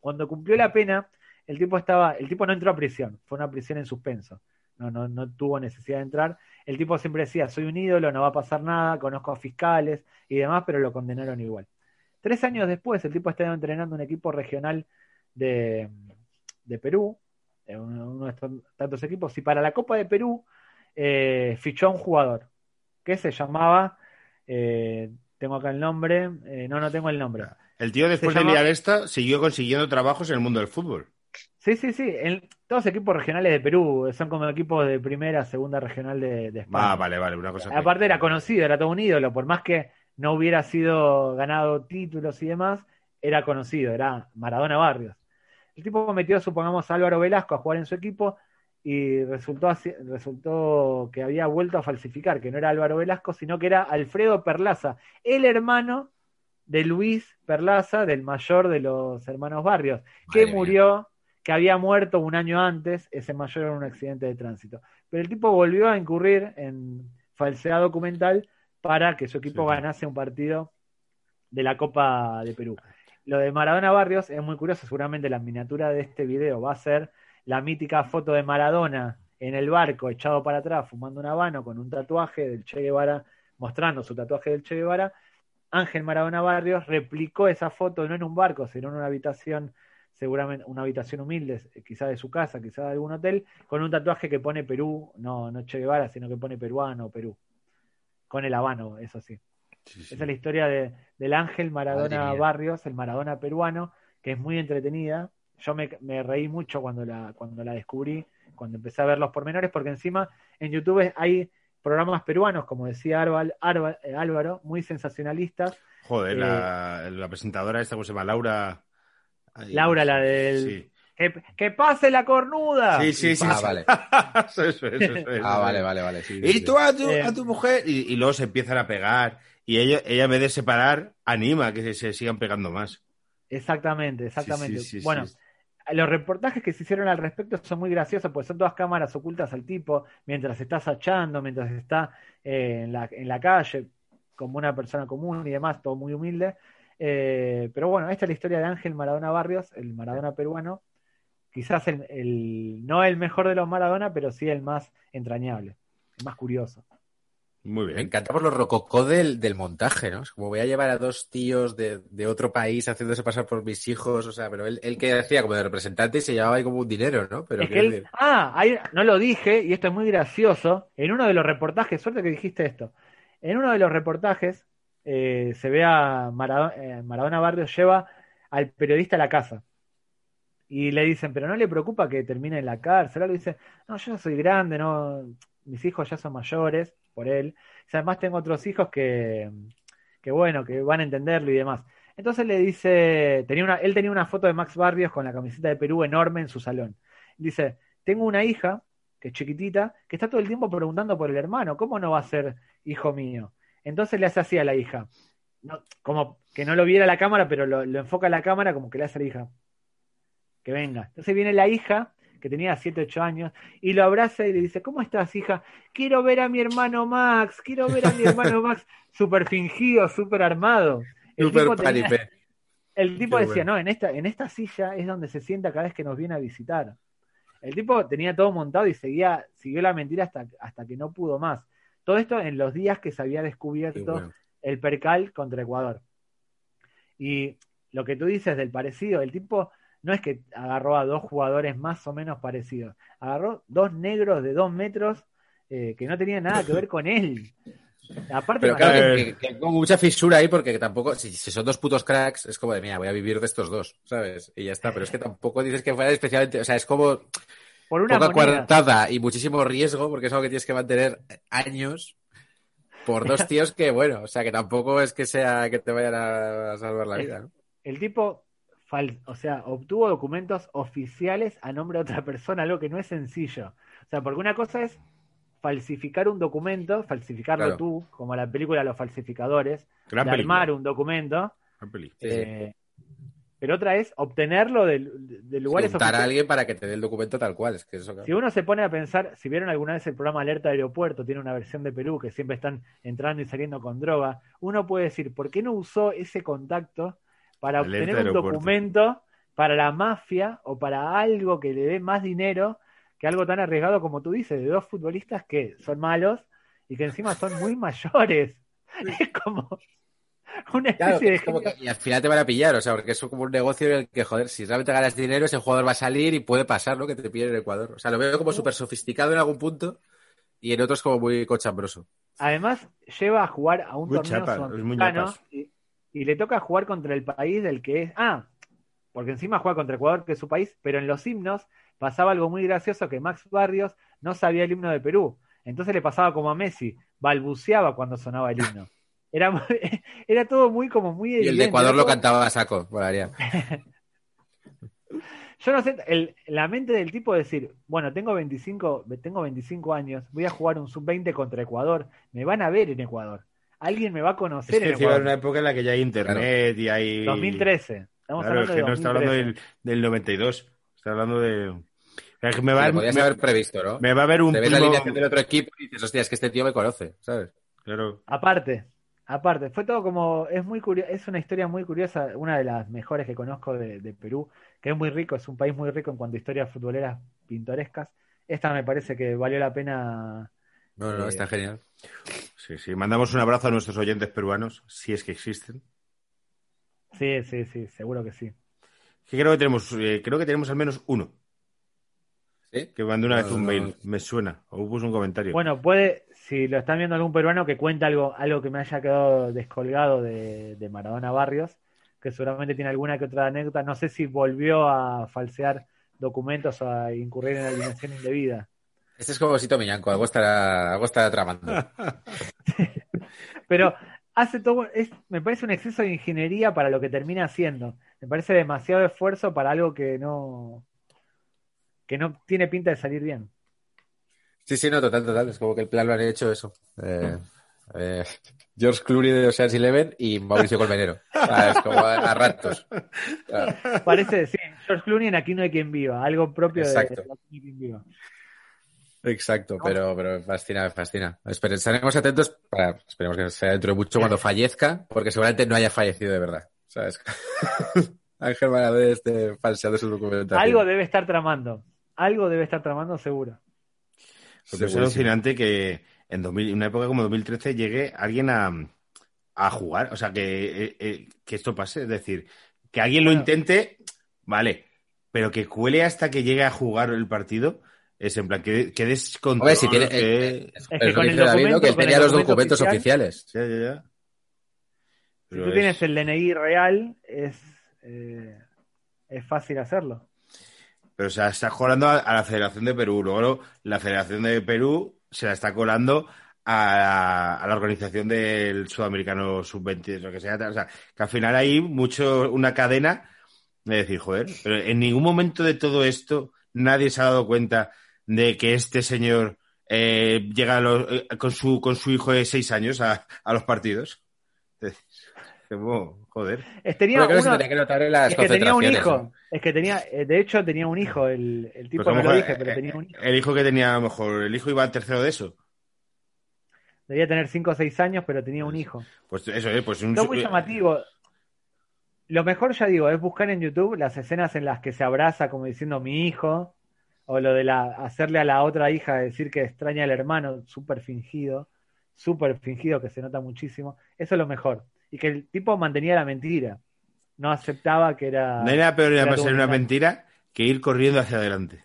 Cuando cumplió la pena, el tipo estaba, el tipo no entró a prisión, fue una prisión en suspenso. No, no, no tuvo necesidad de entrar. El tipo siempre decía, soy un ídolo, no va a pasar nada, conozco a fiscales y demás, pero lo condenaron igual. Tres años después, el tipo estaba entrenando un equipo regional de, de Perú, eh, uno, de estos tantos equipos, y para la Copa de Perú eh, fichó a un jugador que se llamaba, eh, tengo acá el nombre, eh, no, no tengo el nombre. El tío, después de liar esta, siguió consiguiendo trabajos en el mundo del fútbol. Sí, sí, sí, en, todos equipos regionales de Perú son como equipos de primera, segunda regional de, de España. Ah, vale, vale, una cosa. Aparte era conocido, era todo un ídolo, por más que no hubiera sido ganado títulos y demás, era conocido, era Maradona Barrios. El tipo metió, supongamos, a Álvaro Velasco a jugar en su equipo y resultó, así- resultó que había vuelto a falsificar, que no era Álvaro Velasco, sino que era Alfredo Perlaza, el hermano de Luis Perlaza, del mayor de los hermanos Barrios, que mía. murió, que había muerto un año antes, ese mayor en un accidente de tránsito. pero el tipo volvió a incurrir en falsedad documental para que su equipo Sí. ganase un partido de la Copa de Perú. Lo de Maradona Barrios es muy curioso, seguramente la miniatura de este video va a ser la mítica foto de Maradona en el barco echado para atrás fumando un habano con un tatuaje del Che Guevara, mostrando su tatuaje del Che Guevara. Ángel Maradona Barrios replicó esa foto no en un barco, sino en una habitación, seguramente una habitación humilde, quizá de su casa, quizá de algún hotel, con un tatuaje que pone Perú, no, no Che Guevara, sino que pone peruano, Perú. Con el habano, eso sí. Sí, sí. Esa es la historia de, del Ángel Maradona. Barrios, el Maradona peruano, que es muy entretenida. Yo me, me reí mucho cuando la, cuando la descubrí, cuando empecé a ver los pormenores, porque encima en YouTube hay programas peruanos, como decía Arba- eh, Álvaro, muy sensacionalistas. Joder, Eh, la, la presentadora esta, ¿cómo se llama? Laura. Ay, Laura, la del- Sí, ¡Que, que pase la cornuda! sí, sí. sí, Ah, sí. vale. Eso, eso, eso, eso, Ah, vale, vale, vale. sí, Y sí. tú a tu, Eh. a tu mujer. Y, y luego se empiezan a pegar. Y ella, ella, en vez de separar, anima a que se, se sigan pegando más. Exactamente, exactamente. Sí, sí, sí, bueno, sí. los reportajes que se hicieron al respecto son muy graciosos, porque son todas cámaras ocultas al tipo, mientras está sachando, mientras está eh, en, la, en la calle, como una persona común y demás, todo muy humilde. Eh, pero bueno, esta es la historia de Ángel Maradona Barrios, el Maradona peruano. Quizás el, el- no el mejor de los Maradona, pero sí el más entrañable, el más curioso. Muy Me bien. encanta por lo rococó del, del montaje, ¿no? Es como voy a llevar a dos tíos de, de otro país haciéndose pasar por mis hijos, o sea, pero él, él que hacía como de representante y se llevaba ahí como un dinero, ¿no? Pero Es que él- decir, ah, no lo dije, y esto es muy gracioso. En uno de los reportajes, suerte que dijiste esto. En uno de los reportajes eh, se ve a Maradona, eh, Maradona Barrios lleva al periodista a la casa. Y le dicen, pero no le preocupa que termine en la cárcel. Algo dice, no, yo ya soy grande, no, mis hijos ya son mayores por él. Y además tengo otros hijos que, que bueno, que van a entenderlo y demás. Entonces le dice, tenía él tenía una foto de Max Barrios con la camiseta de Perú enorme en su salón. Dice, tengo una hija, que es chiquitita, que está todo el tiempo preguntando por el hermano, ¿cómo no va a ser hijo mío? Entonces le hace así a la hija, no, como que no lo viera la cámara, pero lo, lo enfoca a la cámara como que le hace a la hija, que venga. Entonces viene la hija, que tenía 7, 8 años, y lo abraza y le dice, ¿cómo estás, hija? Quiero ver a mi hermano Max, quiero ver a mi hermano Max, súper fingido, súper armado. El tipo tenía- el tipo Qué decía, bueno. no, en esta, en esta silla es donde se sienta cada vez que nos viene a visitar. El tipo tenía todo montado y seguía, siguió la mentira hasta, hasta que no pudo más. Todo esto en los días que se había descubierto bueno. el percal contra Ecuador. Y lo que tú dices del parecido, el tipo no es que agarró a dos jugadores más o menos parecidos, agarró dos negros de dos metros eh, que no tenían nada que ver con él. Aparte, Pero claro, que, que- que como mucha fisura ahí porque tampoco, si, si son dos putos cracks, es como de, mira, voy a vivir de estos dos, ¿sabes? Y ya está, pero es que tampoco dices que fuera especialmente, o sea, es como por una poca coartada y muchísimo riesgo porque es algo que tienes que mantener años por dos tíos que, bueno, o sea, que tampoco es que sea que te vayan a salvar la vida, ¿no? el tipo, fal- o sea, obtuvo documentos oficiales a nombre de otra persona, algo que no es sencillo. O sea, porque una cosa es falsificar un documento, falsificarlo Claro. tú, como la película Los falsificadores, Gran de película. armar un documento, Gran. Sí, eh, pero otra es obtenerlo de, de lugares a alguien para que te dé el documento tal cual, es que eso, claro. Si uno se pone a pensar, si vieron alguna vez el programa Alerta Aeropuerto, tiene una versión de Perú que siempre están entrando y saliendo con droga, uno puede decir, ¿por qué no usó ese contacto para Alerta obtener un Aeropuerto. documento para la mafia o para algo que le dé más dinero que algo tan arriesgado como tú dices, de dos futbolistas que son malos y que encima son muy mayores? Es como una Claro, especie que es como de... que- y al final te van a pillar, o sea, porque es como un negocio en el que, joder, si realmente ganas dinero, ese jugador va a salir y puede pasar, ¿no? Que te pillen en Ecuador. O sea, lo veo como súper sofisticado en algún punto y en otros como muy cochambroso. Además, lleva a jugar a un Muy torneo chapa, es muy y, y le toca jugar contra el país del que es. Ah, porque encima juega contra Ecuador, que es su país, pero en los himnos pasaba algo muy gracioso que Max Barrios no sabía el himno de Perú. Entonces le pasaba como a Messi, balbuceaba cuando sonaba el himno. Era, era todo muy como muy Y el de evidente, Ecuador lo cantaba a saco, volaría. Yo no sé, el- la mente del tipo decir, bueno, tengo 25, tengo 25 años, voy a jugar un sub-20 contra Ecuador, me van a ver en Ecuador. Alguien me va a Es conocer que en encima una época en la que ya hay internet y hay. 2013. Estamos Claro, hablando es que de no está hablando 2013. del, del 92. Está hablando de. Es que me va, me- haber previsto, ¿no? me va a ver un Te ves la alineación del otro equipo y dices, hostia, es que este tío me conoce, ¿sabes? Claro. Aparte, aparte, fue todo como, es muy curioso, es una historia muy curiosa, una de las mejores que conozco de, de Perú, que es muy rico, es un país muy rico en cuanto a historias futboleras pintorescas. Esta me parece que valió la pena. No, no, Eh, está genial. Sí, sí. Mandamos un abrazo a nuestros oyentes peruanos, si es que existen. Sí, sí, sí, seguro que sí. Que creo que tenemos, eh, creo que tenemos al menos uno ¿Sí? que mandó una No, vez un no, mail. no. Me suena. O puso un comentario. Bueno, puede, si lo están viendo algún peruano que cuenta algo, algo que me haya quedado descolgado de, de Maradona Barrios, que seguramente tiene alguna que otra anécdota. No sé si volvió a falsear documentos o a incurrir en alineación indebida. Este es como Sito Miñanco, algo estará, algo estará tramando. Pero hace todo, es, me parece un exceso de ingeniería para lo que termina haciendo. Me parece demasiado esfuerzo para algo que no, que no tiene pinta de salir bien. Sí, sí, no, total, total. Es como que el plan lo han hecho eso. Eh, eh, George Clooney de Ocean's Eleven y Mauricio Colmenero. Ah, es como a, a ratos. Ah, Parece, sí, George Clooney en Aquí no hay quien viva, algo propio de. Aquí no hay quien viva. Exacto, pero, pero me fascina, me fascina. Espere- estaremos atentos para, esperemos que sea dentro de mucho cuando fallezca, porque seguramente no haya fallecido de verdad. ¿Sabes? Ángel Maradona esté falseando su documentación. Algo debe estar tramando, algo debe estar tramando seguro. Porque es alucinante que en 2000 en una época como 2013 llegue alguien a, a jugar. O sea, que, eh, eh, que esto pase. Es decir, que alguien lo intente, vale, pero que cuele hasta que llegue a jugar el partido. Es en plan, que, que descontrol. Hombre, si tiene, que- eh, Es pero que con el documento, que tenía los documento documentos oficial- oficiales. Ya, ya, ya. Si tú es- tienes el DNI real, es, eh, es fácil hacerlo. Pero o sea, está colando a, a la Federación de Perú. Luego la Federación de Perú se la está colando a, a la organización del Sudamericano Sub-20, lo que sea. O sea, que al final hay mucho, una cadena de decir, joder, pero en ningún momento de todo esto nadie se ha dado cuenta de que este señor eh, llega a los- eh, con, su, con su hijo de seis años a, a los partidos. Como, joder. Es, tenía que tenía que notar en las es que tenía un hijo. Es que tenía, de hecho tenía un hijo. El, el tipo Pues a no lo dije, pero eh, tenía un hijo. El hijo que tenía, a lo mejor, el hijo iba al tercero de eso. Debía tener 5 o 6 años, pero tenía un hijo. Pues eso, eh, pues un Lo muy llamativo. Lo mejor, ya digo, es buscar en YouTube las escenas en las que se abraza como diciendo mi hijo, o lo de la, hacerle a la otra hija decir que extraña al hermano, súper fingido, súper fingido que se nota muchísimo. Eso es lo mejor. Y que el tipo mantenía la mentira. No aceptaba que era. No nada peor era un una mentira que ir corriendo hacia adelante.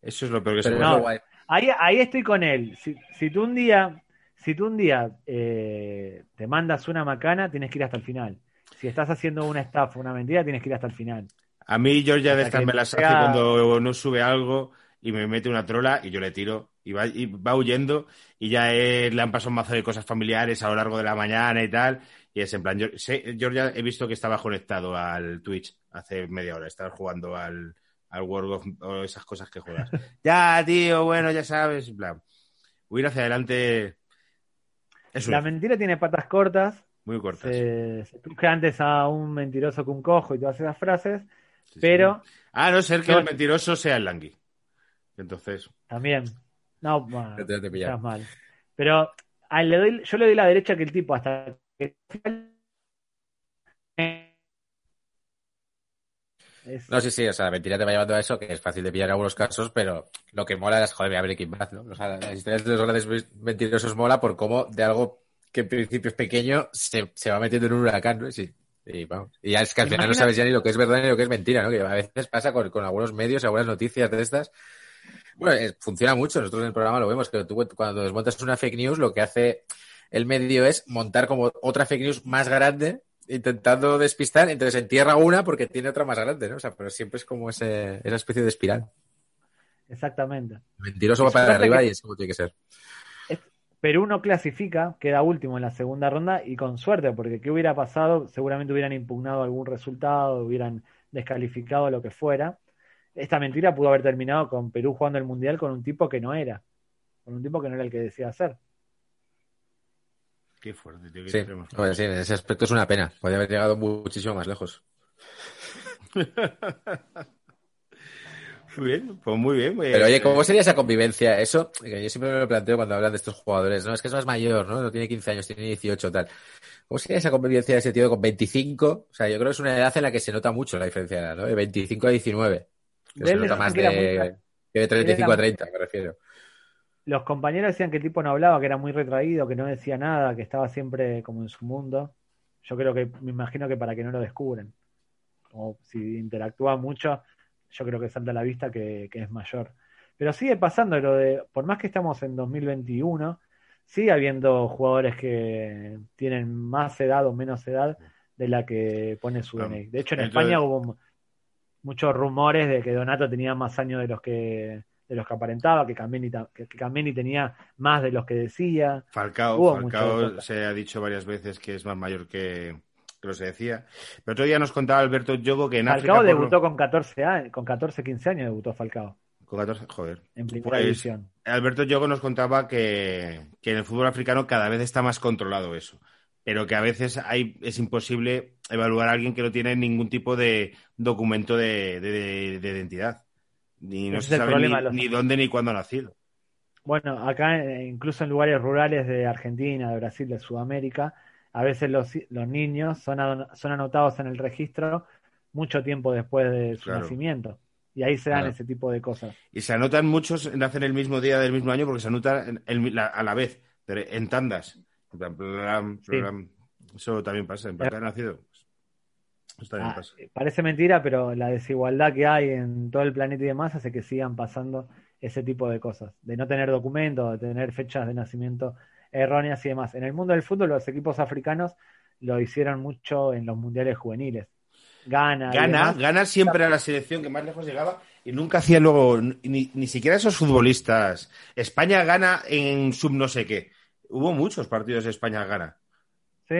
Eso es lo peor que se Pero puede no. guay. Ahí, ahí estoy con él. Si, si tú un día, si tú un día eh, te mandas una macana, tienes que ir hasta el final. Si estás haciendo una estafa, una mentira, tienes que ir hasta el final. A mí Georgia de estas me las hace sea- cuando no sube algo y me mete una trola y yo le tiro y va, y va huyendo y ya le han pasado un mazo de cosas familiares a lo largo de la mañana y tal. Y es en plan, yo, sé- Georgia he visto que estaba conectado al Twitch hace media hora, estaba jugando al, al World of o esas cosas que juegas. ya, tío, bueno, ya sabes, en plan, huir hacia adelante La mentira tiene patas cortas. muy cortas. Se, se antes a un mentiroso que un cojo y todas esas frases. Sí, sí. Pero A no ser que No, el mentiroso sea el Langui. Entonces, también. No, bueno, te- estás mal. Pero a él le doy, yo le doy la derecha que el tipo hasta que. Es- No, sí, sí, o sea, la mentira te va llevando a eso, que es fácil de pillar en algunos casos, pero lo que mola es, joder, mira Breaking Bad, ¿no? O sea, las historias de los grandes mentirosos mola por cómo de algo que en principio es pequeño se, se va metiendo en un huracán, ¿no? Sí. Y, vamos. y ya es que al final no sabes ya ni lo que es verdad ni lo que es mentira, ¿no? Que a veces pasa con, con algunos medios, algunas noticias de estas. Bueno, eh, funciona mucho, nosotros en el programa lo vemos, que tú cuando desmontas una fake news, lo que hace el medio es montar como otra fake news más grande, intentando despistar, entonces entierra una porque tiene otra más grande, ¿no? O sea, pero siempre es como ese, esa especie de espiral. Exactamente. Mentiroso va para arriba que- y es como tiene que ser. Perú no clasifica, queda último en la segunda ronda y con suerte, porque ¿qué hubiera pasado? Seguramente hubieran impugnado algún resultado, hubieran descalificado lo que fuera. Esta mentira pudo haber terminado con Perú jugando el Mundial con un tipo que no era, con un tipo que no era el que decía ser. qué fuerte, tío. Sí, sí, en ese aspecto es una pena. Podría haber llegado muchísimo más lejos. Muy bien, pues muy bien. pues- Pero oye, ¿cómo sería esa convivencia? Eso, que yo siempre me lo planteo cuando hablan de estos jugadores, ¿no? Es que es más mayor, ¿no? No tiene 15 años, tiene 18, tal. ¿Cómo sería esa convivencia de ese tío con 25? O sea, yo creo que es una edad en la que se nota mucho la diferencia de edad, ¿no? De 25 a 19. Que De se nota más de, que de 35 a era- 30, me refiero. Los compañeros decían que el tipo no hablaba, que era muy retraído, que no decía nada, que estaba siempre como en su mundo. Yo creo que, me imagino que para que no lo descubren. Como si interactúa mucho, yo creo que salta a la vista que, que es mayor. Pero sigue pasando lo de, por más que estamos en 2021, sigue habiendo jugadores que tienen más edad o menos edad de la que pone su. DNI. De hecho, en Entonces- España hubo mu- muchos rumores de que Donato tenía más años de los que de los que aparentaba, que Cameni, que, Cameni tenía más de los que decía. Falcao, Falcao se ha dicho varias veces que es más mayor que, que lo se decía. Pero otro día nos contaba Alberto Yogo que en Falcao África... debutó con 14 años, con 14, 15 años debutó Falcao con 14, joder. en primera Pues, división. Alberto Yogo nos contaba que, que en el fútbol africano cada vez está más controlado eso, pero que a veces hay, es imposible evaluar a alguien que no tiene ningún tipo de documento de, de- de identidad. Ni no Ese se sabe ni, los- ni dónde ni cuándo ha nacido. Bueno, acá eh, incluso en lugares rurales de Argentina, de Brasil, de Sudamérica, a veces los, los niños son, son anotados en el registro mucho tiempo después de su Claro. nacimiento. Y ahí se dan Claro. ese tipo de cosas. Y se anotan muchos, nacen el mismo día del mismo año porque se anotan la- a la vez, pero en tandas. Plan, Sí. Eso también pasa, en plan, nacido. Eso también Ah, pasa. parece mentira, pero la desigualdad que hay en todo el planeta y demás hace que sigan pasando ese tipo de cosas, de no tener documentos, de tener fechas de nacimiento erróneas y demás. En el mundo del fútbol, los equipos africanos lo hicieron mucho en los mundiales juveniles. Gana, Gana, gana siempre a la selección que más lejos llegaba y nunca hacía luego ni, ni siquiera esos futbolistas. España gana en sub no sé qué. Hubo muchos partidos de España gana. ¿sí?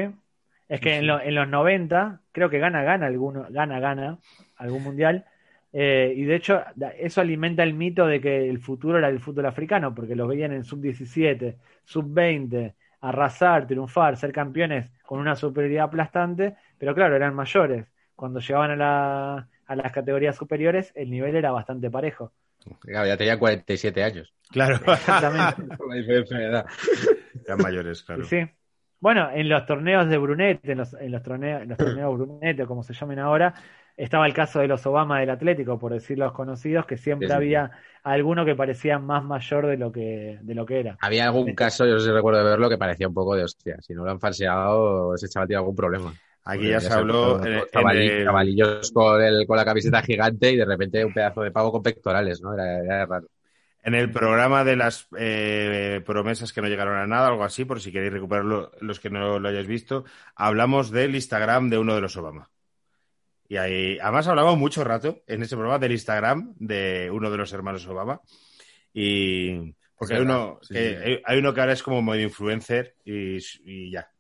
Es que en, lo- en los 90, creo que gana, gana alguno, gana, gana algún mundial. Eh, y de hecho, eso alimenta el mito de que el futuro era el fútbol africano, porque los veían en sub-17, sub-20, arrasar, triunfar, ser campeones con una superioridad aplastante, pero claro, eran mayores. Cuando llegaban a, la- a las categorías superiores, el nivel era bastante parejo. Claro, ya tenía 47 años. Claro, Exactamente. La diferencia de edad. eran mayores, claro. Y sí. Bueno, en los torneos de Brunete, en los, en los torneos, en los torneos Brunete, o como se llamen ahora, estaba el caso de los Obama del Atlético, por decir los conocidos, que siempre Sí, sí, había alguno que parecía más mayor de lo que, de lo que era. Había algún caso, yo no sé si recuerdo de verlo, que parecía un poco de hostia. Si no lo han falseado, ese chaval tiene algún problema. Aquí Porque ya se habló en, en chavalillos, el- chavalillos con, el, con la camiseta gigante y de repente un pedazo de pavo con pectorales, ¿no? Era, era raro. en el programa de las eh, promesas que no llegaron a nada, algo así, por si queréis recuperarlo los que no lo hayáis visto, hablamos del Instagram de uno de los Obama. Y ahí, además hablamos mucho rato en ese programa del Instagram de uno de los hermanos Obama. Y porque hay uno, sí, que, sí. hay- uno que ahora es como medio influencer y, y ya.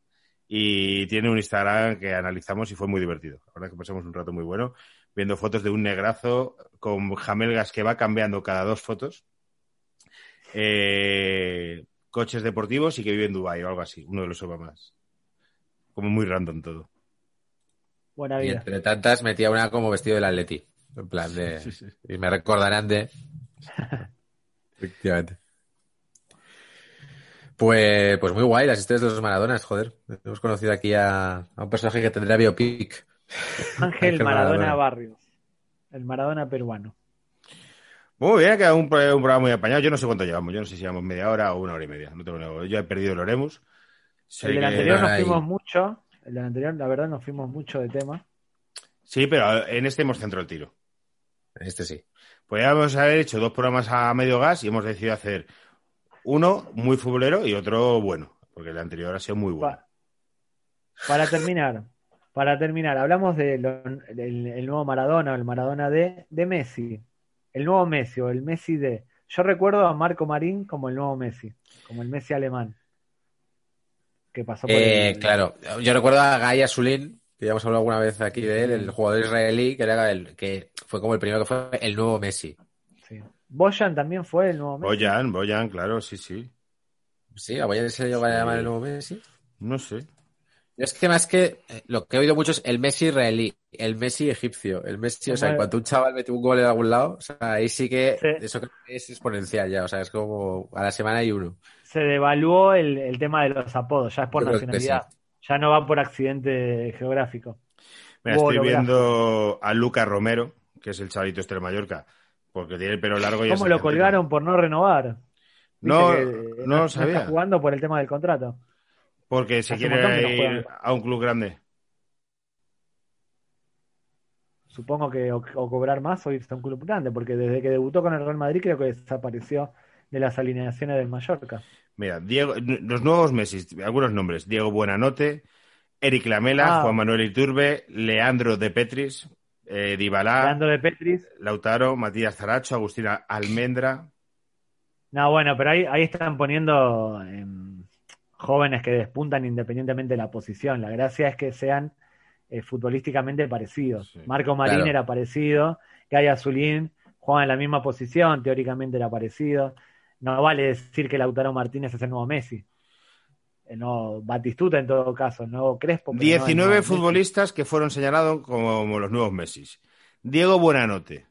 Y tiene un Instagram que analizamos y fue muy divertido. La verdad que pasamos un rato muy bueno viendo fotos de un negrazo con jamelgas que va cambiando cada dos fotos. Eh, coches deportivos y que vive en Dubai o algo así, uno de los Obamas. Como muy random todo. Buena Y entre tantas metía una como vestido del Atleti. En plan de... Y me recordarán de... Efectivamente. Pues, pues muy guay las historias de los Maradonas, joder. Hemos conocido aquí a, a un personaje que tendrá biopic. Ángel Ángel Maradona Maradona. Barrios, el Maradona peruano. Muy bien, ha quedado un, un programa muy apañado. Yo no sé cuánto llevamos, yo no sé si llevamos media hora o una hora y media. No tengo ni idea. Yo he perdido el Oremus. El del que- anterior nos fuimos mucho, el del anterior, la verdad, nos fuimos mucho de tema. Sí, pero en este hemos centrado el tiro. Este sí. Podríamos haber hecho dos programas a medio gas y hemos decidido hacer uno muy futbolero y otro bueno, porque el anterior ha sido muy bueno. Pa- para terminar, para terminar, hablamos de del el nuevo Maradona, o el Maradona de, de Messi. El nuevo Messi o el Messi de. Yo recuerdo a Marco Marín como el nuevo Messi, como el Messi alemán. Que pasó por Eh, el- claro, yo recuerdo a Guy Asulin, que ya hemos hablado alguna vez aquí de él, el jugador israelí, que era el que fue como el primero que fue el nuevo Messi. sí. Boyan también fue el nuevo Messi. Boyan, Boyan, claro, sí, sí. Sí, a Boyan se le llegó a llamar el nuevo Messi. No sé. Es que más que eh, lo que he oído mucho es el Messi israelí, el Messi egipcio, el Messi, o sea, en cuanto un chaval mete un gol de algún lado, o sea, ahí sí que Sí. eso creo que es exponencial ya, o sea, es como a la semana hay uno. Se devaluó el, el tema de los apodos, ya es por Yo nacionalidad. Ya no va por accidente geográfico. Mira, estoy holográfico. viendo a Lucas Romero, que es el chavalito este de Mallorca, porque tiene el pelo largo y es ¿Cómo lo colgaron por no renovar? No, que no lo sabía. está jugando por el tema del contrato. Porque se Hace quiere no ir a un club grande. Supongo que o, o cobrar más o irse a un club grande, porque desde que debutó con el Real Madrid creo que desapareció de las alineaciones del Mallorca. Mira, Diego, los nuevos Messi, algunos nombres. Diego Buenanote, Eric Lamela, Ah. Juan Manuel Iturbe, Leandro de Petris, eh, Leandro de Petris. Lautaro, Matías Zaracho, Agustina Almendra. No, bueno, pero ahí, ahí están poniendo em, jóvenes que despuntan independientemente de la posición. La gracia es que sean eh, futbolísticamente parecidos. Sí. Marco Marín Claro. era parecido, Gaya Zulín juega en la misma posición, teóricamente era parecido. No vale decir que Lautaro Martínez es el nuevo Messi. Eh, No, Batistuta en todo caso, no Crespo. pero no el 19 nuevo Messi. futbolistas que fueron señalados como los nuevos Messi. Diego Buenanote,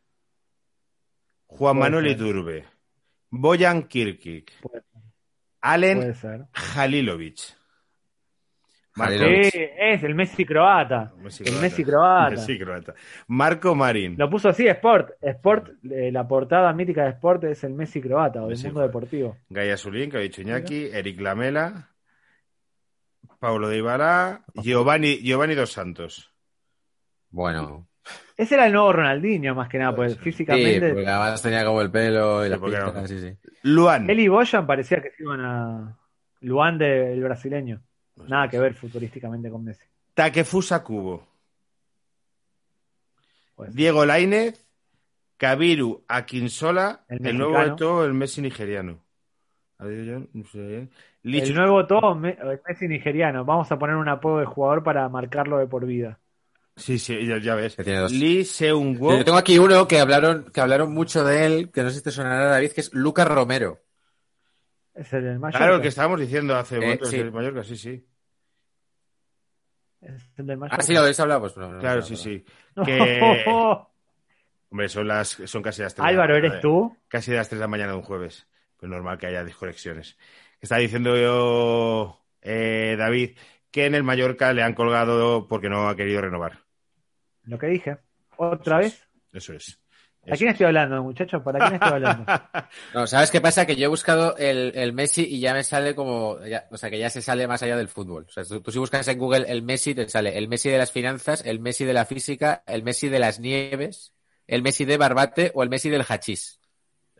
Juan Puede Manuel ser. Iturbe, Boyan Kirkic, Puede, Allen. Halilovic. Sí, es el Messi croata. Messi el. Messi croata. Messi croata. Marco Marín. Lo puso así, Sport. Sport, eh, la portada mítica de Sport es el Messi croata o del Messi mundo croata. deportivo. Gaia Zulín, que ha dicho Iñaki, Eric Lamela, Paulo Dybala, Giovanni, Giovanni Dos Santos. Bueno, Ese era el nuevo Ronaldinho, más que nada, pues ser. sí, físicamente. porque además tenía como el pelo y Sí, las porque pintas, no. sí, sí. Luan. Él y Boyan parecía que se iban a. Luan del brasileño. Nada que ver futbolísticamente con Messi. Takefusa Kubo. Pues, Diego Lainez, Kabiru Akinsola, El el, nuevo todo, el Messi nigeriano. Adiós, John, no sé. Lich- el nuevo todo, Messi nigeriano. Vamos a poner un apodo de jugador para marcarlo de por vida. Sí, sí, ya, ya ves. Lee Seung-woo. Yo tengo aquí uno que hablaron, que hablaron mucho de él, que no sé si te sonará David, que es Lucas Romero. Es el del Mallorca. Claro, el que estábamos diciendo hace Eh, sí. de Mallorca, sí, sí. Es el del Mallorca. Ah, sí, lo habéis hablado, pues no, no, Claro, no, sí, no. sí. Que- Hombre, son las son casi las tres. de la- Álvaro, ¿eres tú? Casi las 3 de la mañana de un jueves. Pues normal que haya desconexiones. Está diciendo yo, eh, David, que en el Mallorca le han colgado porque no ha querido renovar. Lo que dije. ¿Otra Eso vez? es. Eso es. ¿A quién estoy hablando, muchachos? ¿Para quién estoy hablando? No, ¿sabes qué pasa? Que yo he buscado el, el Messi y ya me sale como, ya- o sea, que ya se sale más allá del fútbol. O sea, tú, tú si buscas en Google el Messi, te sale el Messi de las finanzas, el Messi de la física, el Messi de las nieves, el Messi de Barbate o el Messi del hachís.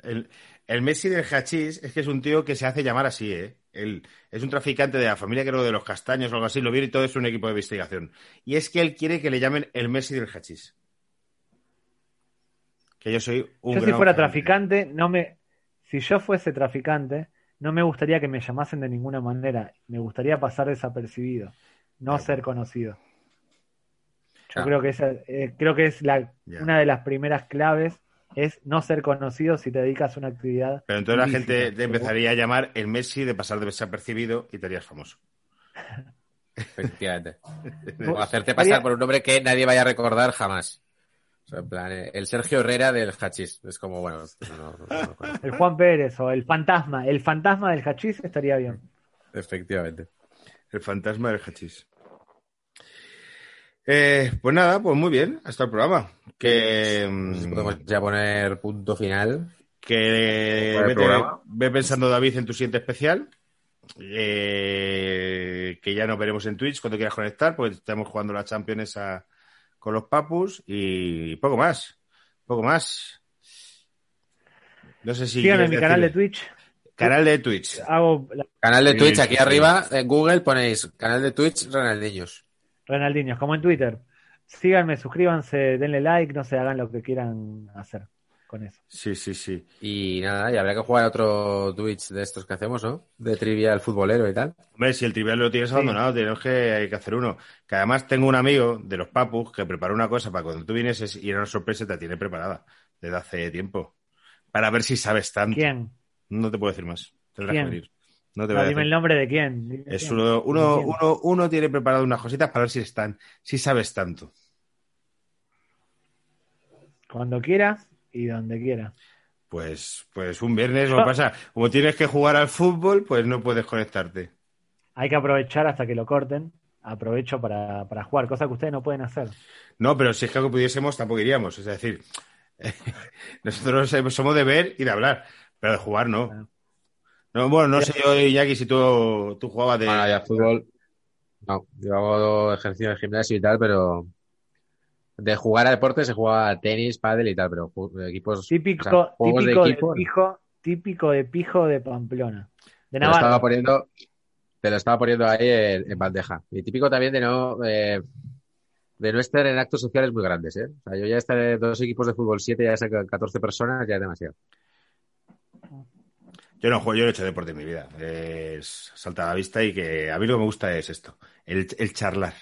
El, el Messi del hachís es que es un tío que se hace llamar así, ¿eh? Él es un traficante de la familia, creo, de los castaños o algo así. Lo viene y todo es un equipo de investigación. Y es que él quiere que le llamen el Messi del hachís. Que yo soy un yo si fuera traficante, no me, si yo fuese traficante, no me gustaría que me llamasen de ninguna manera. Me gustaría pasar desapercibido, no Claro. ser conocido. Yo Claro. creo que esa, eh, creo que es la, una de las primeras claves es no ser conocido si te dedicas a una actividad. Pero entonces la gente te empezaría a llamar el Messi de pasar desapercibido y te harías famoso. Efectivamente. O hacerte pasar por un nombre que nadie vaya a recordar jamás. O sea, en plan, eh, el Sergio Herrera del hachís. Es como, bueno, no, no, no, no. El Juan Pérez o el fantasma, el fantasma del hachís estaría bien. efectivamente. El fantasma del hachís. Eh, pues nada, pues muy bien, hasta el programa. Que, si mm, podemos ya poner punto final. que vete- programa. ve pensando, David, en tu siguiente especial. Eh, que ya nos veremos en Twitch cuando quieras conectar, porque estamos jugando la Champions a- con los Papus y poco más. Poco más. No sé si. Síganme en mi canal de Twitch. Canal de Twitch. Hago la- Canal de Twitch, aquí sí. arriba, en Google ponéis canal de Twitch Ronaldinhos. Ronaldinho, como en Twitter. Síganme, suscríbanse, denle like, no se hagan lo que quieran hacer con eso. Sí, sí, sí. Y nada, y habrá que jugar otro Twitch de estos que hacemos, ¿no? De trivia al futbolero y tal. Hombre, si el trivial lo tienes abandonado, tenemos que, hay que hacer uno. Que además tengo un amigo de los papus que preparó una cosa para cuando tú vienes y era una sorpresa y te la tiene preparada desde hace tiempo. Para ver si sabes tanto. ¿Quién? No te puedo decir más. Tendrás ¿Quién? que venir. No te No, voy a dime el decir. nombre de quién. Dime Es quién. uno, uno, uno, uno tiene preparado unas cositas para ver si están, si sabes tanto. Cuando quieras y donde quieras. Pues, pues un viernes, lo que pasa, como tienes que jugar al fútbol, pues no puedes conectarte. Hay que aprovechar hasta que lo corten. Aprovecho para, para jugar, cosa que ustedes no pueden hacer. No, pero si es que algo pudiésemos, tampoco iríamos. Es decir, nosotros somos de ver y de hablar, pero de jugar no. Claro. No, bueno, no sé yo, Iñaki, si tú, tú jugabas de... Bueno, ya fútbol. No, yo hago ejercicio de gimnasio y tal, pero de jugar a deportes se juega a tenis, pádel y tal, pero equipos, Típico, o sea, juegos típico, de pijo, típico de pijo de Pamplona. De Te lo estaba poniendo, te lo estaba poniendo ahí en, en bandeja. Y típico también de no, eh, de no estar en actos sociales muy grandes, ¿eh? O sea, yo ya estar en dos equipos de fútbol 7, ya sé que 14 personas, ya es demasiado. Yo no juego, yo no he hecho deporte en mi vida. Es salta a la vista y que a mí lo que me gusta es esto, el, el charlar.